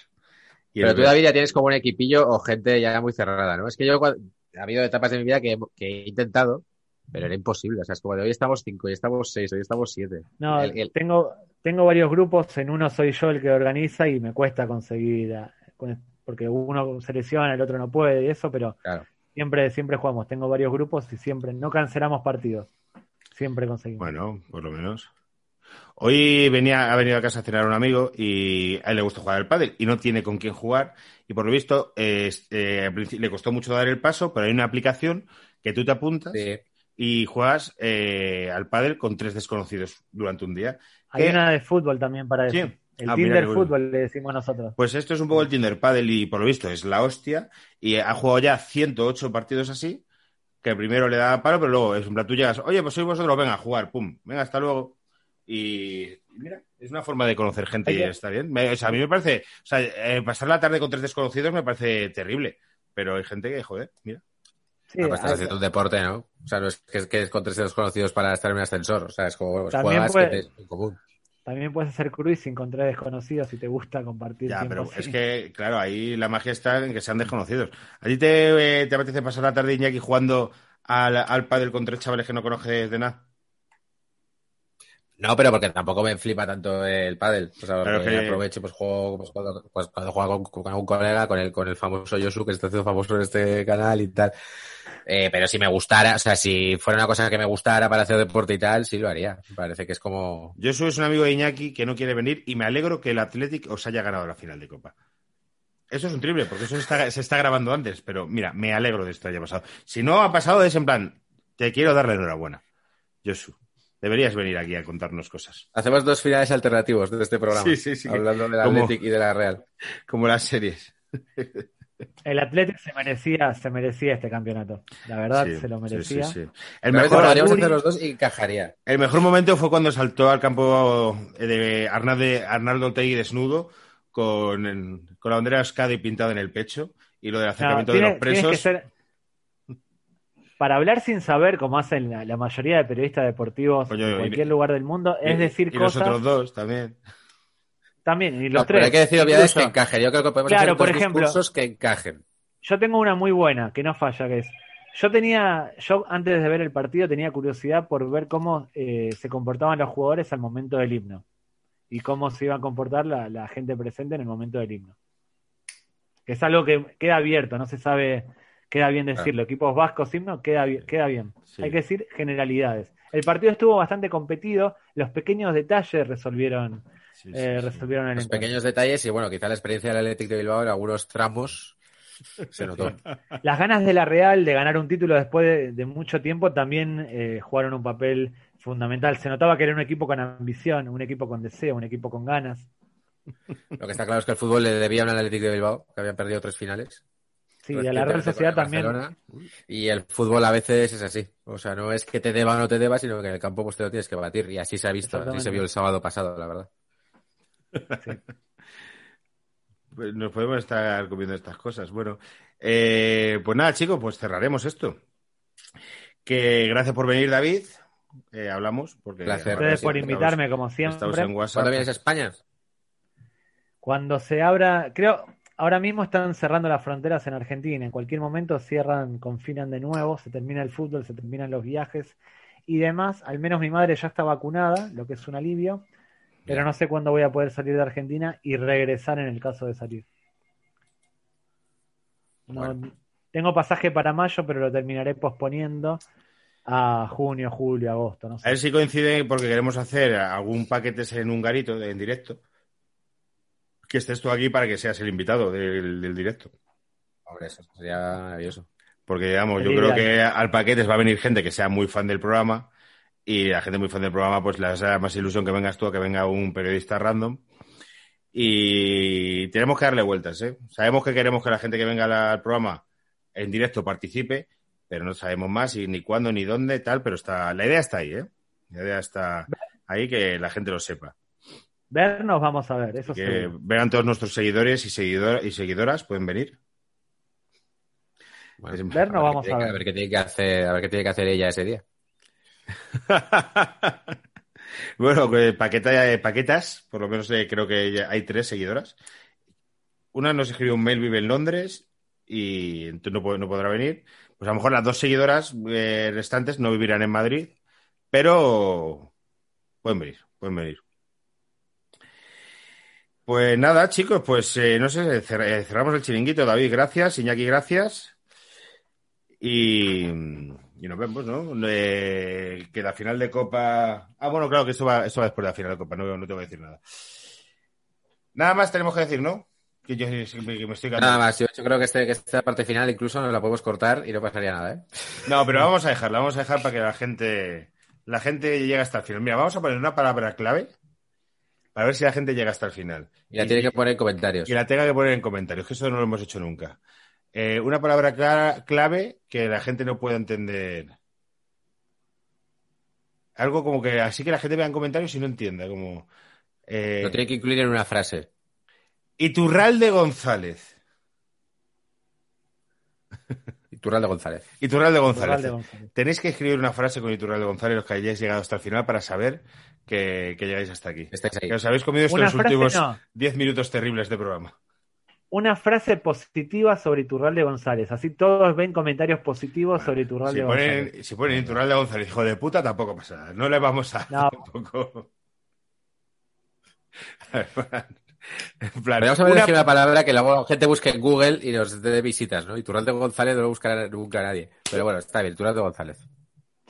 Y Pero tú, ver. David, ya tienes como un equipillo o gente ya muy cerrada, ¿no? Es que yo cuando- ha habido etapas de mi vida que, que he intentado, pero era imposible. O sea, es como de hoy estamos cinco, hoy estamos seis, hoy estamos siete. No, El- el- tengo, tengo varios grupos, en uno soy yo el que organiza y me cuesta conseguir, a- con- porque uno se lesiona, el otro no puede y eso, pero Claro. siempre, siempre jugamos. Tengo varios grupos y siempre, no cancelamos partidos. Siempre conseguimos. Bueno, por lo menos. Hoy venía, ha venido a casa a cenar un amigo y a él le gusta jugar al pádel y no tiene con quién jugar. Y por lo visto, eh, le costó mucho dar el paso, pero hay una aplicación que tú te apuntas Sí. y juegas eh, al pádel con tres desconocidos durante un día. Hay una de fútbol también para Sí. eso. El Ah, mira Tinder bueno. fútbol le decimos nosotros. Pues esto es un poco el Tinder Paddle y por lo visto es la hostia. Y ha jugado ya 108 partidos así, que primero le da palo, pero luego es un plan, tú llegas, oye, pues sois vosotros, venga a jugar, pum, venga, hasta luego. Y mira, es una forma de conocer gente y está bien. Me- o sea, a mí me parece, o sea, eh, pasar la tarde con tres desconocidos me parece terrible, pero hay gente que, joder, mira. Sí, pues estás hay- haciendo un deporte, ¿no? O sea, no es que es, que es con tres desconocidos para estar en un ascensor. O sea, es como pues También juegas puede- que te- en común. también puedes hacer cruising con tres desconocidos si te gusta compartir Ya, pero así. es que, claro, ahí la magia está en que sean desconocidos. ¿A ti te, eh, te apetece pasar la tarde, Iñaki, jugando al, al pádel con tres chavales que no conoces de nada? No, pero porque tampoco me flipa tanto el pádel. O sea, Claro que- aprovecho, pues juego, pues, cuando, pues, cuando juego con, con algún colega, con el, con el famoso Yosu, que está haciendo famoso en este canal y tal. Eh, pero si me gustara, o sea, si fuera una cosa que me gustara para hacer deporte y tal, sí lo haría. Parece que es como... Yo soy un amigo de Iñaki que no quiere venir y me alegro que el Athletic os haya ganado la final de Copa. Eso es un triple, porque eso se está, se está grabando antes, pero mira, me alegro de esto haya pasado. Si no ha pasado, es en plan, te quiero darle enhorabuena. Josu, deberías venir aquí a contarnos cosas. Hacemos dos finales alternativos de este programa. Sí, sí, sí, que- Hablando del como- Athletic y de la Real. Como las series. El Athletic se merecía, se merecía este campeonato. La verdad, Sí, se lo merecía. sí, sí. El, Pero mejor, podríamos hacer los dos y encajaría. el mejor momento fue cuando saltó al campo de Arnaldo, Arnaldo Tegui desnudo con, con la bandera de Euskadi pintada en el pecho y lo del No, acercamiento tiene- de los tienes que presos. Para hablar sin saber, como hacen la, la mayoría de periodistas deportivos en y- cualquier lugar del mundo, es Y- decir y los cosas otros dos también. también. Y los No, pero tres. hay que decir obviedades que encajen. Yo creo que podemos Claro, hacer por dos ejemplo- discursos que encajen. Yo tengo una muy buena, que no falla, que es. Yo tenía, yo antes de ver el partido tenía curiosidad por ver cómo eh, se comportaban los jugadores al momento del himno y cómo se iba a comportar la, la gente presente en el momento del himno. Que es algo que queda abierto, no se sabe, queda bien decirlo. Equipos vascos, himno, queda, queda bien. Sí. Hay que decir generalidades. El partido estuvo bastante competido, los pequeños detalles resolvieron, Sí, sí, eh, resolvieron el Los encuentro. pequeños detalles y bueno, quizá la experiencia del Athletic de Bilbao en algunos tramos se notó. Las ganas de la Real de ganar un título después de, de mucho tiempo también eh, jugaron un papel fundamental. Se notaba que era un equipo con ambición, un equipo con deseo, un equipo con ganas. Lo que está claro es que el fútbol le debía a un Athletic de Bilbao, que habían perdido tres finales. Sí, y a la Real Sociedad también. Barcelona. Y el fútbol a veces es así. O sea, no es que te deba o no te deba, sino que en el campo pues te lo tienes que batir. Y así se ha visto, así se vio el sábado pasado, la verdad. Pues nos podemos estar comiendo estas cosas. Bueno, eh, pues nada, chicos, pues cerraremos esto. Que gracias por venir, David. Eh, hablamos porque Placer. Ustedes por Estamos- invitarme, como Estamos siempre. en WhatsApp. ¿Cuándo vienes a España? Cuando se abra, creo, ahora mismo están cerrando las fronteras en Argentina. En cualquier momento cierran, confinan de nuevo, se termina el fútbol, se terminan los viajes y demás, al menos mi madre ya está vacunada, lo que es un alivio, pero no sé cuándo voy a poder salir de Argentina y regresar en el caso de salir. No, Bueno. Tengo pasaje para mayo, pero lo terminaré posponiendo a junio, julio, agosto, no A ver si coincide porque queremos hacer algún paquete en un garito de- en directo. Que estés tú aquí para que seas el invitado del, del directo. Hombre, eso sería maravilloso. Porque, digamos, yo creo que al paquete va a venir gente que sea muy fan del programa y la gente muy fan del programa, pues le da más ilusión que vengas tú a que venga un periodista random. Y tenemos que darle vueltas, ¿eh? Sabemos que queremos que la gente que venga al- al programa en directo participe, pero no sabemos más y ni cuándo ni dónde, tal, pero está, la idea está ahí, ¿eh? La idea está ahí que la gente lo sepa. Vernos vamos a ver, eso vean todos nuestros seguidores y, seguidor- y seguidoras, pueden venir. Bueno, Vernos ver vamos a que- ver. a ver qué tiene que hacer, a ver qué tiene que hacer ella ese día. bueno, que paqueta, paquetas, por lo menos eh, creo que ya hay tres seguidoras. Una nos escribió un mail, vive en Londres y entonces no, puede- no podrá venir. Pues a lo mejor las dos seguidoras eh, restantes no vivirán en Madrid, pero pueden venir, pueden venir. Pues nada, chicos, pues eh, no sé, cer- eh, cerramos el chiringuito. David, gracias. Iñaki, gracias. Y, y nos vemos, ¿no? Eh, que la final de Copa. Ah, bueno, claro que esto va, esto va después de la final de Copa, no, no te voy a decir nada. Nada más tenemos que decir, ¿no? Que yo que me estoy Nada más, yo, yo creo que, este, que esta parte final incluso nos la podemos cortar y no pasaría nada, ¿eh? No, pero vamos a dejarla, vamos a dejar para que la gente, la gente llegue hasta el final. Mira, vamos a poner una palabra clave para ver si la gente llega hasta el final. Y la tiene que poner en comentarios. y la tenga que poner en comentarios, que eso no lo hemos hecho nunca. Eh, una palabra clara- clave que la gente no pueda entender. Algo como que así que la gente vea en comentarios y no entienda, como eh, Lo tiene que incluir en una frase. Iturralde González. Iturralde González. Iturralde González. Iturralde González. Tenéis que escribir una frase con Iturralde González los que hayáis llegado hasta el final para saber que, que llegáis hasta aquí. Estáis ahí. Que os habéis comido estos frase últimos no. 10 minutos terribles de programa. Una frase positiva sobre Iturralde González. Así todos ven comentarios positivos sobre Iturralde Si González. ponen, si ponen Iturralde González, hijo de puta, tampoco pasa nada. No le vamos a No. tampoco. En plan, haber una- elegido una palabra que luego la gente busque en Google y nos dé visitas, ¿no? Iturralde González no lo buscará nunca nadie. Pero bueno, está bien, Iturralde González.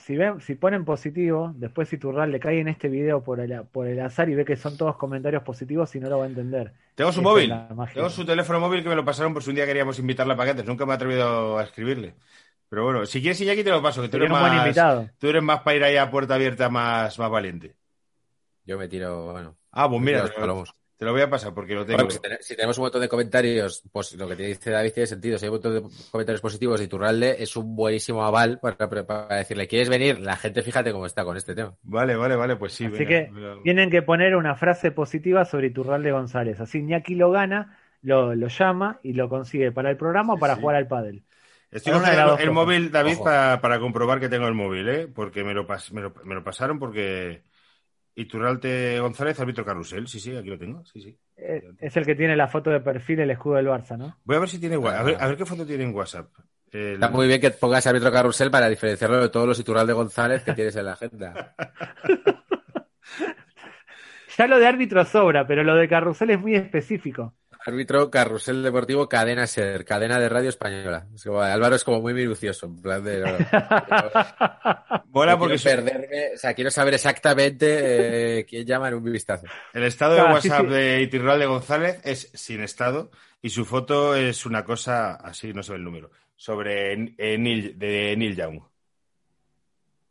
Si, ven, si ponen positivo, después Iturralde cae en este video por el, por el azar y ve que son todos comentarios positivos y no lo va a entender. Tengo su Esa móvil. Tengo su teléfono móvil que me lo pasaron por si un día queríamos invitarla a paquetes. Nunca me he atrevido a escribirle. Pero bueno, si quieres Iñaki te lo paso, que tú eres más, invitado. tú eres más para ir ahí a puerta abierta más, más valiente. Yo me tiro, bueno. Ah, pues mira, te lo, voy a pasar porque lo tengo. Bueno, pues si, ten- si tenemos un montón de comentarios, pues lo que te dice David tiene sentido. Si hay un montón de comentarios positivos de Iturralde, es un buenísimo aval para, decirle, ¿quieres venir? La gente, fíjate cómo está con este tema. Vale, vale, vale, pues sí. Así venga, que venga. tienen que poner una frase positiva sobre Iturralde González. Así Iñaki lo gana, lo, lo llama y lo consigue para el programa o para Sí. jugar al pádel. Estoy las el móvil, David, para, para comprobar que tengo el móvil, ¿eh? Porque me lo, pas- me lo, me lo pasaron porque... Iturralte González, árbitro carrusel. Sí, sí, aquí lo tengo. Sí, sí. Eh, Es el que tiene la foto de perfil, el escudo del Barça, ¿no? Voy a ver si tiene... A ver, a ver qué foto tiene en WhatsApp. El- Está muy bien que pongas árbitro carrusel para diferenciarlo de todos los Iturralde González que tienes en la agenda. Ya lo de árbitro sobra, pero lo de carrusel es muy específico. Árbitro carrusel deportivo, cadena ser, cadena de radio española. Es Álvaro es como muy minucioso, en plan de... no, no, porque quiero perderme, o sea, quiero saber exactamente eh, quién llama en un vistazo. el estado de Ah, WhatsApp de Iturralde González es sin estado y su foto es una cosa así, no sé el número, sobre eh, Neil, de Neil Young.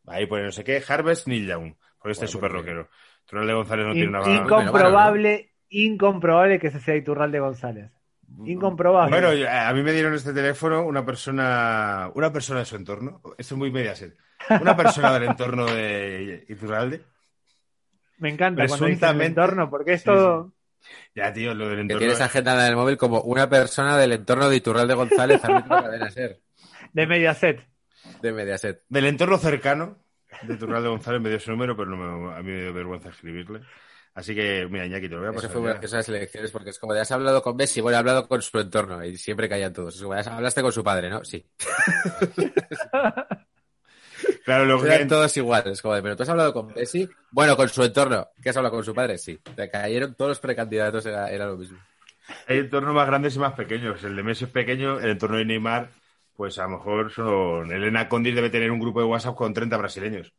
Ahí pone no sé qué, Harvest Neil Young, porque este Bueno, es súper rockero. Iturralde González no tiene una... incomprobable, incomprobable que ese sea Iturralde González. Incomprobable. Bueno, a mí me dieron este teléfono una persona, una persona de su entorno. Esto es muy mediaset. Una persona del entorno de Iturralde. Me encanta cuando dicen el presuntamente- entorno, porque es Sí, todo. Ya, tío, lo del Que entorno. tienes agendada en el móvil como una persona del entorno de Iturralde González, cadena ser, de Mediaset. de Mediaset. Del entorno cercano de Iturralde González me dio su número, pero no me- a mí me dio vergüenza escribirle. Así que, mira, Iñaki, te lo voy a Eso pasar. fue ya. una de esas elecciones porque es como de has hablado con Messi, bueno, he hablado con su entorno y siempre callan todos. Es como, "Has- hablaste con su padre, ¿no? Sí. Claro, lo Eran que... todos iguales, joder, pero tú has hablado con Messi, bueno, con su entorno, ¿qué has hablado con su padre? Sí, te cayeron todos los precandidatos, era, era lo mismo. Hay entornos más grandes y más pequeños. El de Messi es pequeño, el entorno de Neymar, pues a lo mejor son... Elena Condis debe tener un grupo de WhatsApp con 30 brasileños.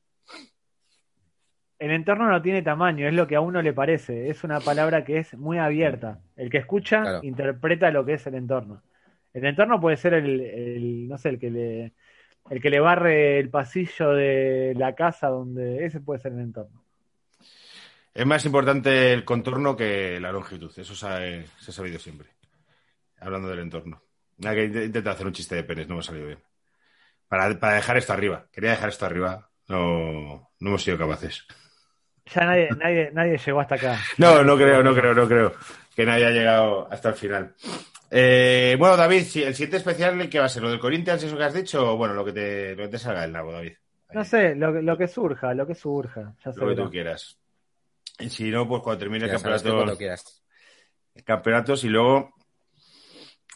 El entorno no tiene tamaño, es lo que a uno le parece. Es una palabra que es muy abierta. El que escucha Claro. interpreta lo que es el entorno. El entorno puede ser el, el, no sé, el que le, el que le barre el pasillo de la casa donde ese puede ser el entorno. Es más importante el contorno que la longitud. Eso se ha, se ha sabido siempre. Hablando del entorno. Nada, que hacer un chiste de penes, no me ha salido bien. Para, para dejar esto arriba. Quería dejar esto arriba. No, no hemos sido capaces. Ya nadie, nadie, nadie llegó hasta acá. No, no creo, no creo, no creo que nadie haya llegado hasta el final. Eh, bueno, David, si el siguiente especial, ¿qué va a ser? ¿Lo del Corinthians, eso que has dicho? O bueno, lo que te, lo que te salga del nabo, David. No sé, lo, que- lo que surja, lo que surja. Ya Lo que verá. tú quieras. Y si no, pues cuando termine el Ya sabes que campeonato. cuando quieras. campeonatos y luego,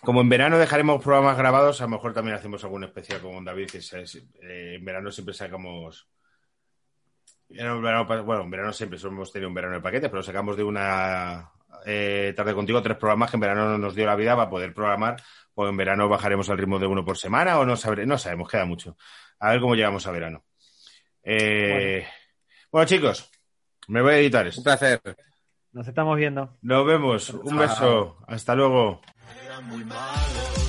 como en verano dejaremos programas grabados, a lo mejor también hacemos algún especial con David, que es- es- eh, en verano siempre sacamos... verano bueno, en verano siempre hemos tenido un verano de paquetes, pero sacamos de una eh, tarde contigo tres programas que en verano no nos dio la vida para poder programar, o en verano bajaremos al ritmo de uno por semana, o no sabré, no sabemos, queda mucho. A ver cómo llegamos a verano. Eh, bueno, chicos, me voy a editar Un placer. Nos estamos viendo. Nos vemos. Un beso. Hasta luego. Era muy malo,